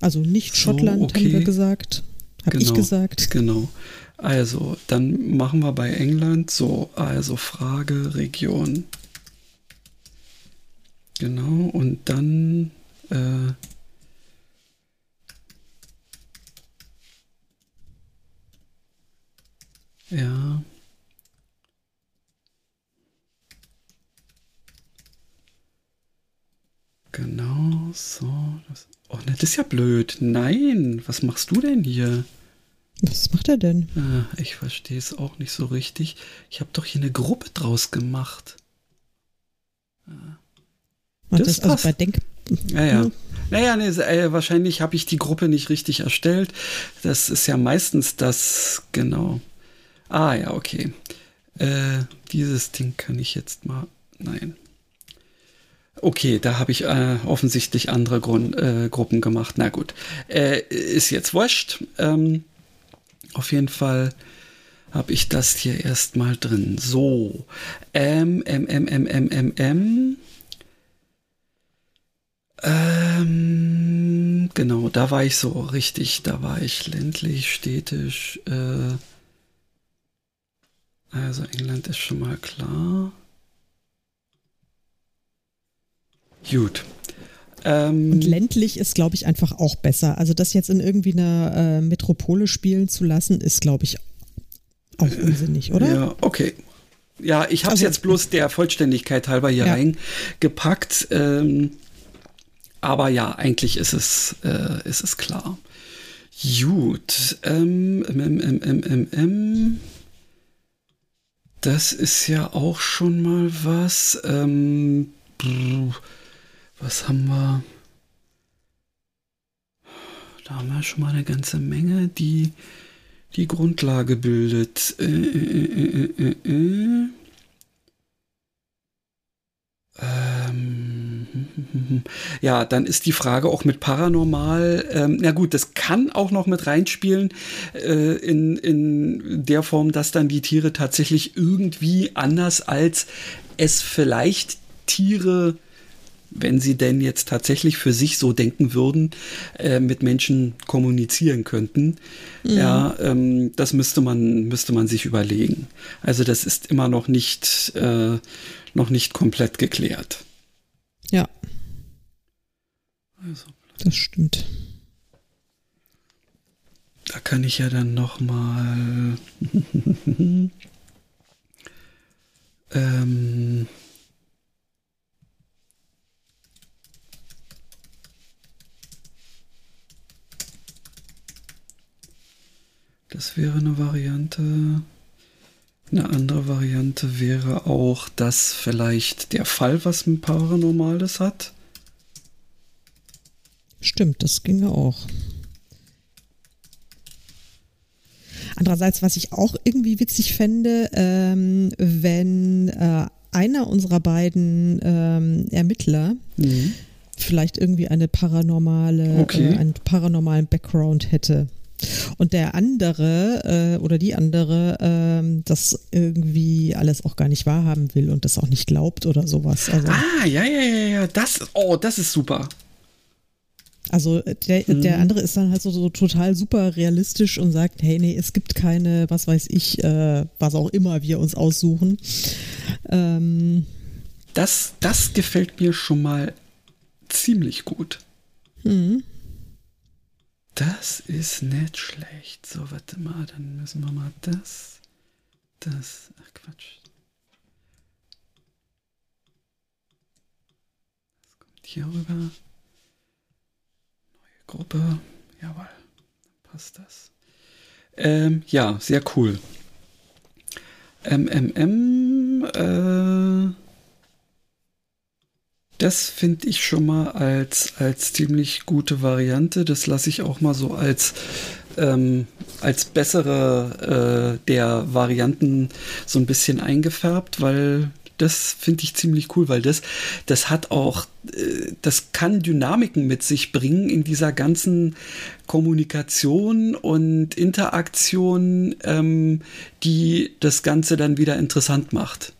Speaker 3: also nicht so, Schottland, okay. haben wir gesagt. Habe genau, ich gesagt.
Speaker 2: Genau. Also, dann machen wir bei England so, also Frage, Region. Genau, und dann äh, Ja. Genau, so. Das, oh, ne, das ist ja blöd. Nein, was machst du denn hier?
Speaker 3: Was macht er denn?
Speaker 2: Ah, ich verstehe es auch nicht so richtig. Ich habe doch hier eine Gruppe draus gemacht.
Speaker 3: Ah. Das, das also bei Denk.
Speaker 2: Ja, ja. Naja, nee, äh, wahrscheinlich habe ich die Gruppe nicht richtig erstellt. Das ist ja meistens das, genau. Ah ja, okay. Äh, dieses Ding kann ich jetzt mal. Nein. Okay, da habe ich äh, offensichtlich andere Grund, äh, Gruppen gemacht. Na gut. Äh, ist jetzt wurscht. Ähm, auf jeden Fall habe ich das hier erstmal drin. So. M, M, M, M, M, M, M. Ähm, genau, da war ich so richtig. Da war ich ländlich, städtisch. Äh, also England ist schon mal klar. Gut.
Speaker 3: Ähm, und ländlich ist, glaube ich, einfach auch besser. Also das jetzt in irgendwie einer äh, Metropole spielen zu lassen, ist, glaube ich, auch unsinnig, oder?
Speaker 2: Ja, okay. Ja, ich habe es also, jetzt bloß der Vollständigkeit halber hier ja. reingepackt. Ähm, aber ja, eigentlich ist es, äh, ist es klar. Gut. Ähm, m, m, m, m, m. Das ist ja auch schon mal was. Ähm, was haben wir? Da haben wir schon mal eine ganze Menge, die die Grundlage bildet. Äh, äh, äh, äh, äh. Ähm, ja, dann ist die Frage auch mit Paranormal. Ähm, na gut, das kann auch noch mit reinspielen äh, in, in der Form, dass dann die Tiere tatsächlich irgendwie anders als es vielleicht Tiere, wenn sie denn jetzt tatsächlich für sich so denken würden, äh, mit Menschen kommunizieren könnten. Mhm. Ja, ähm, das müsste man, müsste man sich überlegen. Also das ist immer noch nicht äh, noch nicht komplett geklärt.
Speaker 3: Also. Das stimmt.
Speaker 2: Da kann ich ja dann noch mal ähm, das wäre eine Variante. Eine andere Variante wäre auch, dass vielleicht der Fall was mit Paranormales hat.
Speaker 3: Stimmt, das ginge auch. Andererseits, was ich auch irgendwie witzig fände, ähm, wenn äh, einer unserer beiden ähm, Ermittler mhm. vielleicht irgendwie eine paranormale, okay. äh, einen paranormalen Background hätte. Und der andere äh, oder die andere äh, das irgendwie alles auch gar nicht wahrhaben will und das auch nicht glaubt oder sowas. Also,
Speaker 2: ah, ja, ja, ja, ja. Das, oh, das ist super.
Speaker 3: Also der, mhm. der andere ist dann halt so, so, total super realistisch und sagt, hey, nee, es gibt keine, was weiß ich, äh, was auch immer wir uns aussuchen. Ähm,
Speaker 2: das, das gefällt mir schon mal ziemlich gut. Mhm. Das ist nicht schlecht. So, warte mal, dann müssen wir mal das, das, ach Quatsch. Das kommt hier rüber. Gruppe. Jawohl, passt das. Ähm, ja, sehr cool. MMM, äh, das finde ich schon mal als, als ziemlich gute Variante. Das lasse ich auch mal so als, ähm, als bessere äh, der Varianten so ein bisschen eingefärbt, weil das finde ich ziemlich cool, weil das, das hat auch, äh, das kann Dynamiken mit sich bringen in dieser ganzen Kommunikation und Interaktion, ähm, die das Ganze dann wieder interessant macht.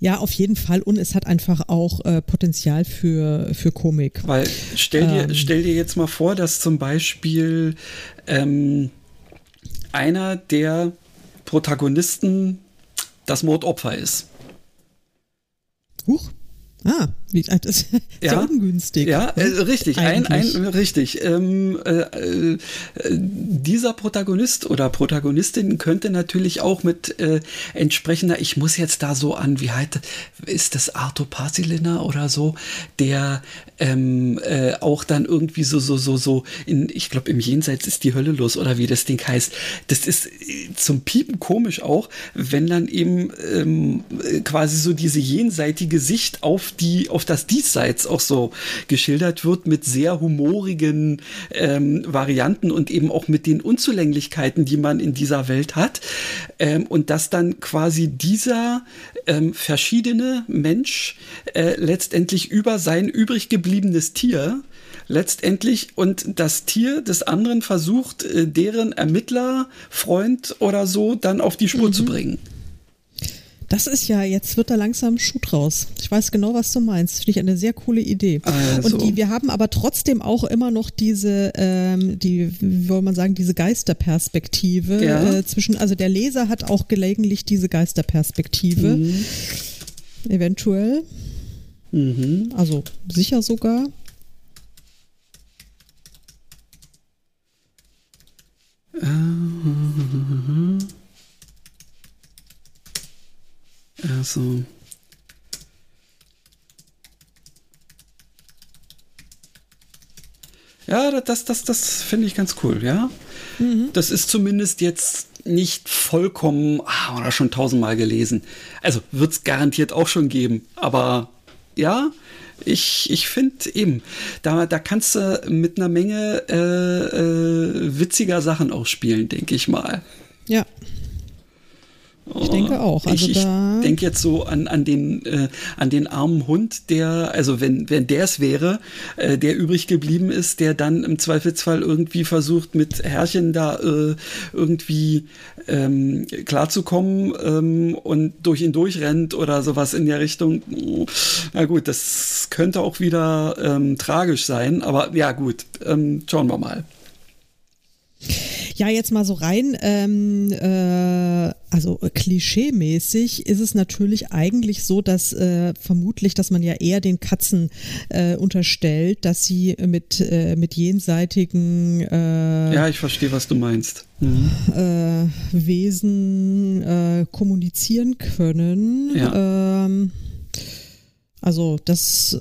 Speaker 3: Ja, auf jeden Fall. Und es hat einfach auch äh, Potenzial für, für Komik.
Speaker 2: Weil stell dir, ähm. stell dir jetzt mal vor, dass zum Beispiel ähm, einer der Protagonisten das Mordopfer ist.
Speaker 3: Huch. Ah, wie, das ist ja, sehr ungünstig.
Speaker 2: Ja, äh, richtig, ein, ein, richtig. Ähm, äh, äh, dieser Protagonist oder Protagonistin könnte natürlich auch mit äh, entsprechender, ich muss jetzt da so an, wie heißt ist das Arthur Pasilina oder so, der ähm, äh, auch dann irgendwie so, so, so, so, in, ich glaube, im Jenseits ist die Hölle los oder wie das Ding heißt. Das ist äh, zum Piepen komisch auch, wenn dann eben ähm, quasi so diese jenseitige Sicht auf die, auf das Diesseits auch so geschildert wird mit sehr humorigen ähm, Varianten und eben auch mit den Unzulänglichkeiten, die man in dieser Welt hat. Ähm, und dass dann quasi dieser ähm, verschiedene Mensch äh, letztendlich über sein übrig gebliebenes Tier letztendlich und das Tier des anderen versucht, äh, deren Ermittler, Freund oder so dann auf die Spur mhm. zu bringen.
Speaker 3: Das ist ja, jetzt wird da langsam Schuh draus. Ich weiß genau, was du meinst. Finde ich eine sehr coole Idee. Also. Und die, wir haben aber trotzdem auch immer noch diese, ähm, die, wie soll man sagen, diese Geisterperspektive ja. äh, zwischen, also der Leser hat auch gelegentlich diese Geisterperspektive. Mhm. Eventuell. Mhm. Also sicher sogar.
Speaker 2: Uh, Also. Ja, das, das, das finde ich ganz cool, ja. Mhm. Das ist zumindest jetzt nicht vollkommen, ah, oder schon tausendmal gelesen. Also wird es garantiert auch schon geben, aber ja, ich, ich finde eben, da, da kannst du mit einer Menge äh, äh, witziger Sachen auch spielen, denke ich mal.
Speaker 3: Ja, ich denke auch. Also
Speaker 2: ich, ich denke jetzt so an, an, den, äh, an den armen Hund, der, also wenn, wenn der es wäre, äh, der übrig geblieben ist, der dann im Zweifelsfall irgendwie versucht, mit Herrchen da äh, irgendwie ähm, klarzukommen ähm, und durch ihn durchrennt oder sowas in der Richtung. Na gut, das könnte auch wieder ähm, tragisch sein, aber ja gut, ähm, schauen wir mal.
Speaker 3: Ja, jetzt mal so rein, ähm, äh, also klischeemäßig ist es natürlich eigentlich so, dass äh, vermutlich, dass man ja eher den Katzen äh, unterstellt, dass sie mit, äh, mit jenseitigen äh,
Speaker 2: Ja, ich verstehe, was du meinst. Mhm.
Speaker 3: Äh, Wesen äh, kommunizieren können. Ja. Ähm, also das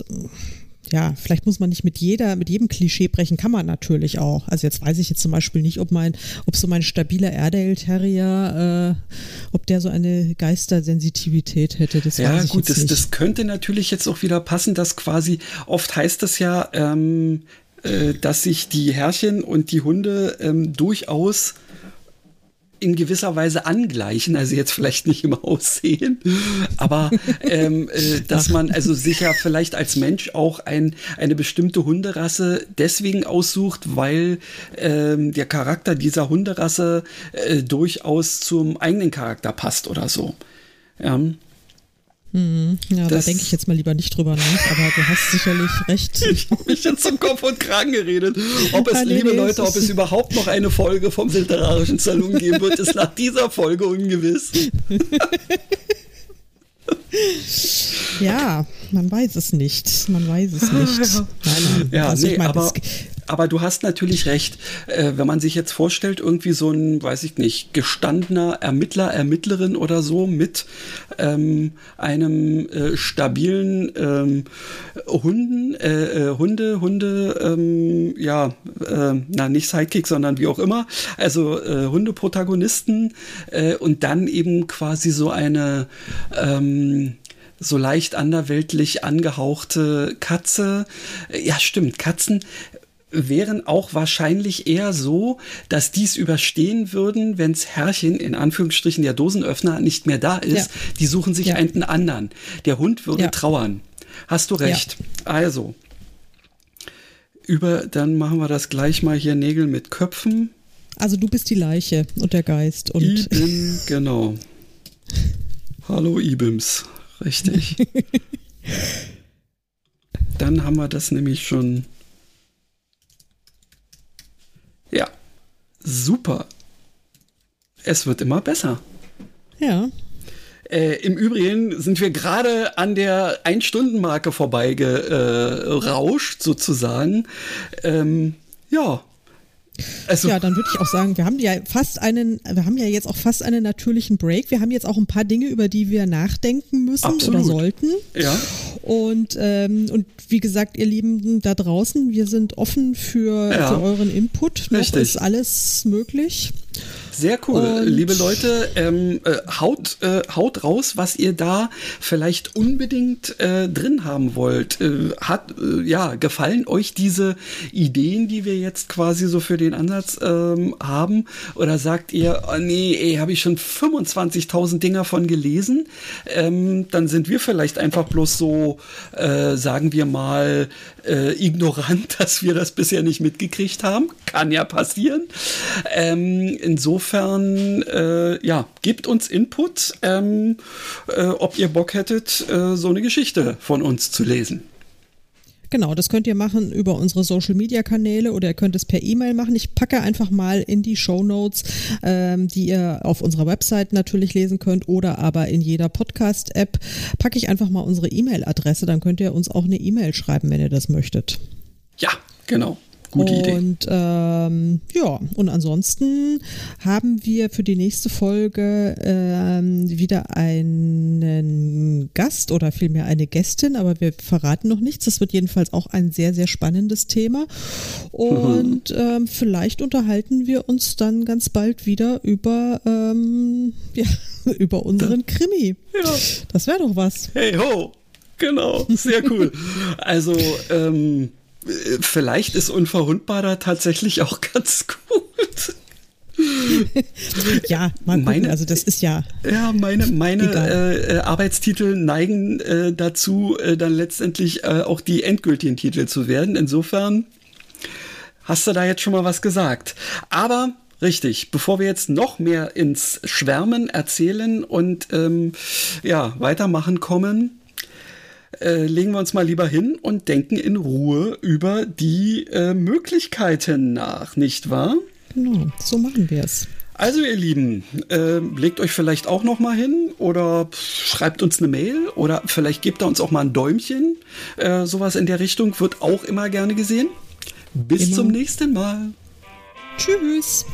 Speaker 3: ja, vielleicht muss man nicht mit jeder, mit jedem Klischee brechen, kann man natürlich auch. Also jetzt weiß ich jetzt zum Beispiel nicht, ob mein, ob so mein stabiler Airedale Terrier, äh, ob der so eine Geistersensitivität hätte. Das
Speaker 2: ja,
Speaker 3: weiß ich
Speaker 2: gut,
Speaker 3: jetzt
Speaker 2: das,
Speaker 3: nicht.
Speaker 2: das könnte natürlich jetzt auch wieder passen, dass quasi oft heißt es ja, ähm, äh, dass sich die Herrchen und die Hunde ähm, durchaus in gewisser Weise angleichen, also jetzt vielleicht nicht im Aussehen, aber ähm, äh, dass man also sicher vielleicht als Mensch auch ein, eine bestimmte Hunderasse deswegen aussucht, weil ähm, der Charakter dieser Hunderasse äh, durchaus zum eigenen Charakter passt oder so. Ja.
Speaker 3: Mhm. Ja, das, da denke ich jetzt mal lieber nicht drüber nach, aber du hast sicherlich recht.
Speaker 2: Ich habe mich jetzt zum Kopf und Kragen geredet. Ob es, liebe Leute, ob es überhaupt noch eine Folge vom literarischen Salon geben wird, ist nach dieser Folge ungewiss.
Speaker 3: ja, man weiß es nicht. Man weiß es nicht. Nein,
Speaker 2: nein, ja, also nee, ich mein, aber, aber du hast natürlich recht. Äh, wenn man sich jetzt vorstellt, irgendwie so ein, weiß ich nicht, gestandener Ermittler, Ermittlerin oder so mit ähm, einem äh, stabilen ähm, Hunden, äh, äh Hunde, Hunde, ähm, ja, äh, na nicht Sidekick, sondern wie auch immer, also äh, Hundeprotagonisten und dann eben quasi so eine ähm, so leicht anderweltlich angehauchte Katze. Ja, stimmt, Katzen wären auch wahrscheinlich eher so, dass dies überstehen würden, wenns Herrchen, in Anführungsstrichen der Dosenöffner, nicht mehr da ist. Ja. Die suchen sich ja. einen anderen. Der Hund würde ja. trauern. Hast du recht. Also, über, dann machen wir das gleich mal hier Nägel mit Köpfen.
Speaker 3: Also du bist die Leiche und der Geist. Und
Speaker 2: Ibim, genau. Hallo Ibims. Richtig. dann haben wir das nämlich schon ja, super. Es wird immer besser.
Speaker 3: Ja.
Speaker 2: Äh, Im Übrigen sind wir gerade an der Ein-Stunden-Marke vorbeigerauscht, sozusagen. Ähm, ja,
Speaker 3: also, ja, dann würde ich auch sagen, wir haben ja fast einen, wir haben ja jetzt auch fast einen natürlichen Break. Wir haben jetzt auch ein paar Dinge, über die wir nachdenken müssen absolut. oder sollten.
Speaker 2: Ja.
Speaker 3: Und, ähm, und wie gesagt, ihr Lieben da draußen, wir sind offen für, ja. für euren Input. Noch Richtig. ist alles möglich.
Speaker 2: Sehr cool. Und Liebe Leute, ähm, äh, haut, äh, haut raus, was ihr da vielleicht unbedingt äh, drin haben wollt. Äh, hat, äh, ja, gefallen euch diese Ideen, die wir jetzt quasi so für den Ansatz ähm, haben? Oder sagt ihr, oh nee, ey, habe ich schon 25.000 Dinger von gelesen? Ähm, dann sind wir vielleicht einfach bloß so, äh, sagen wir mal, ignorant, dass wir das bisher nicht mitgekriegt haben. Kann ja passieren. Ähm, insofern, äh, ja, gebt uns Input, ähm, äh, ob ihr Bock hättet, äh, so eine Geschichte von uns zu lesen.
Speaker 3: Genau, das könnt ihr machen über unsere Social Media Kanäle oder ihr könnt es per E-Mail machen. Ich packe einfach mal in die Show Notes, ähm, die ihr auf unserer Website natürlich lesen könnt oder aber in jeder Podcast-App, packe ich einfach mal unsere E-Mail-Adresse. Dann könnt ihr uns auch eine E-Mail schreiben, wenn ihr das möchtet.
Speaker 2: Ja, genau. Gute
Speaker 3: Idee. Und ähm, ja, und ansonsten haben wir für die nächste Folge ähm, wieder einen Gast oder vielmehr eine Gästin, aber wir verraten noch nichts. Das wird jedenfalls auch ein sehr, sehr spannendes Thema. Und mhm. ähm, vielleicht unterhalten wir uns dann ganz bald wieder über, ähm, ja, über unseren Krimi. Ja. Das wäre doch was.
Speaker 2: Hey ho! Genau, sehr cool. also, ähm, vielleicht ist Unverwundbar da tatsächlich auch ganz gut.
Speaker 3: ja, mal meine, also das ist ja.
Speaker 2: Ja, meine, meine äh, äh, Arbeitstitel neigen äh, dazu, äh, dann letztendlich äh, auch die endgültigen Titel zu werden. Insofern hast du da jetzt schon mal was gesagt. Aber Richtig, bevor wir jetzt noch mehr ins Schwärmen erzählen und ähm, ja, weitermachen kommen, äh, legen wir uns mal lieber hin und denken in Ruhe über die äh, Möglichkeiten nach, nicht wahr?
Speaker 3: Genau, so machen wir es.
Speaker 2: Also ihr Lieben, äh, legt euch vielleicht auch noch mal hin oder schreibt uns eine Mail oder vielleicht gebt ihr uns auch mal ein Däumchen. Äh, sowas in der Richtung wird auch immer gerne gesehen. Bis immer. zum nächsten Mal.
Speaker 3: Tschüss.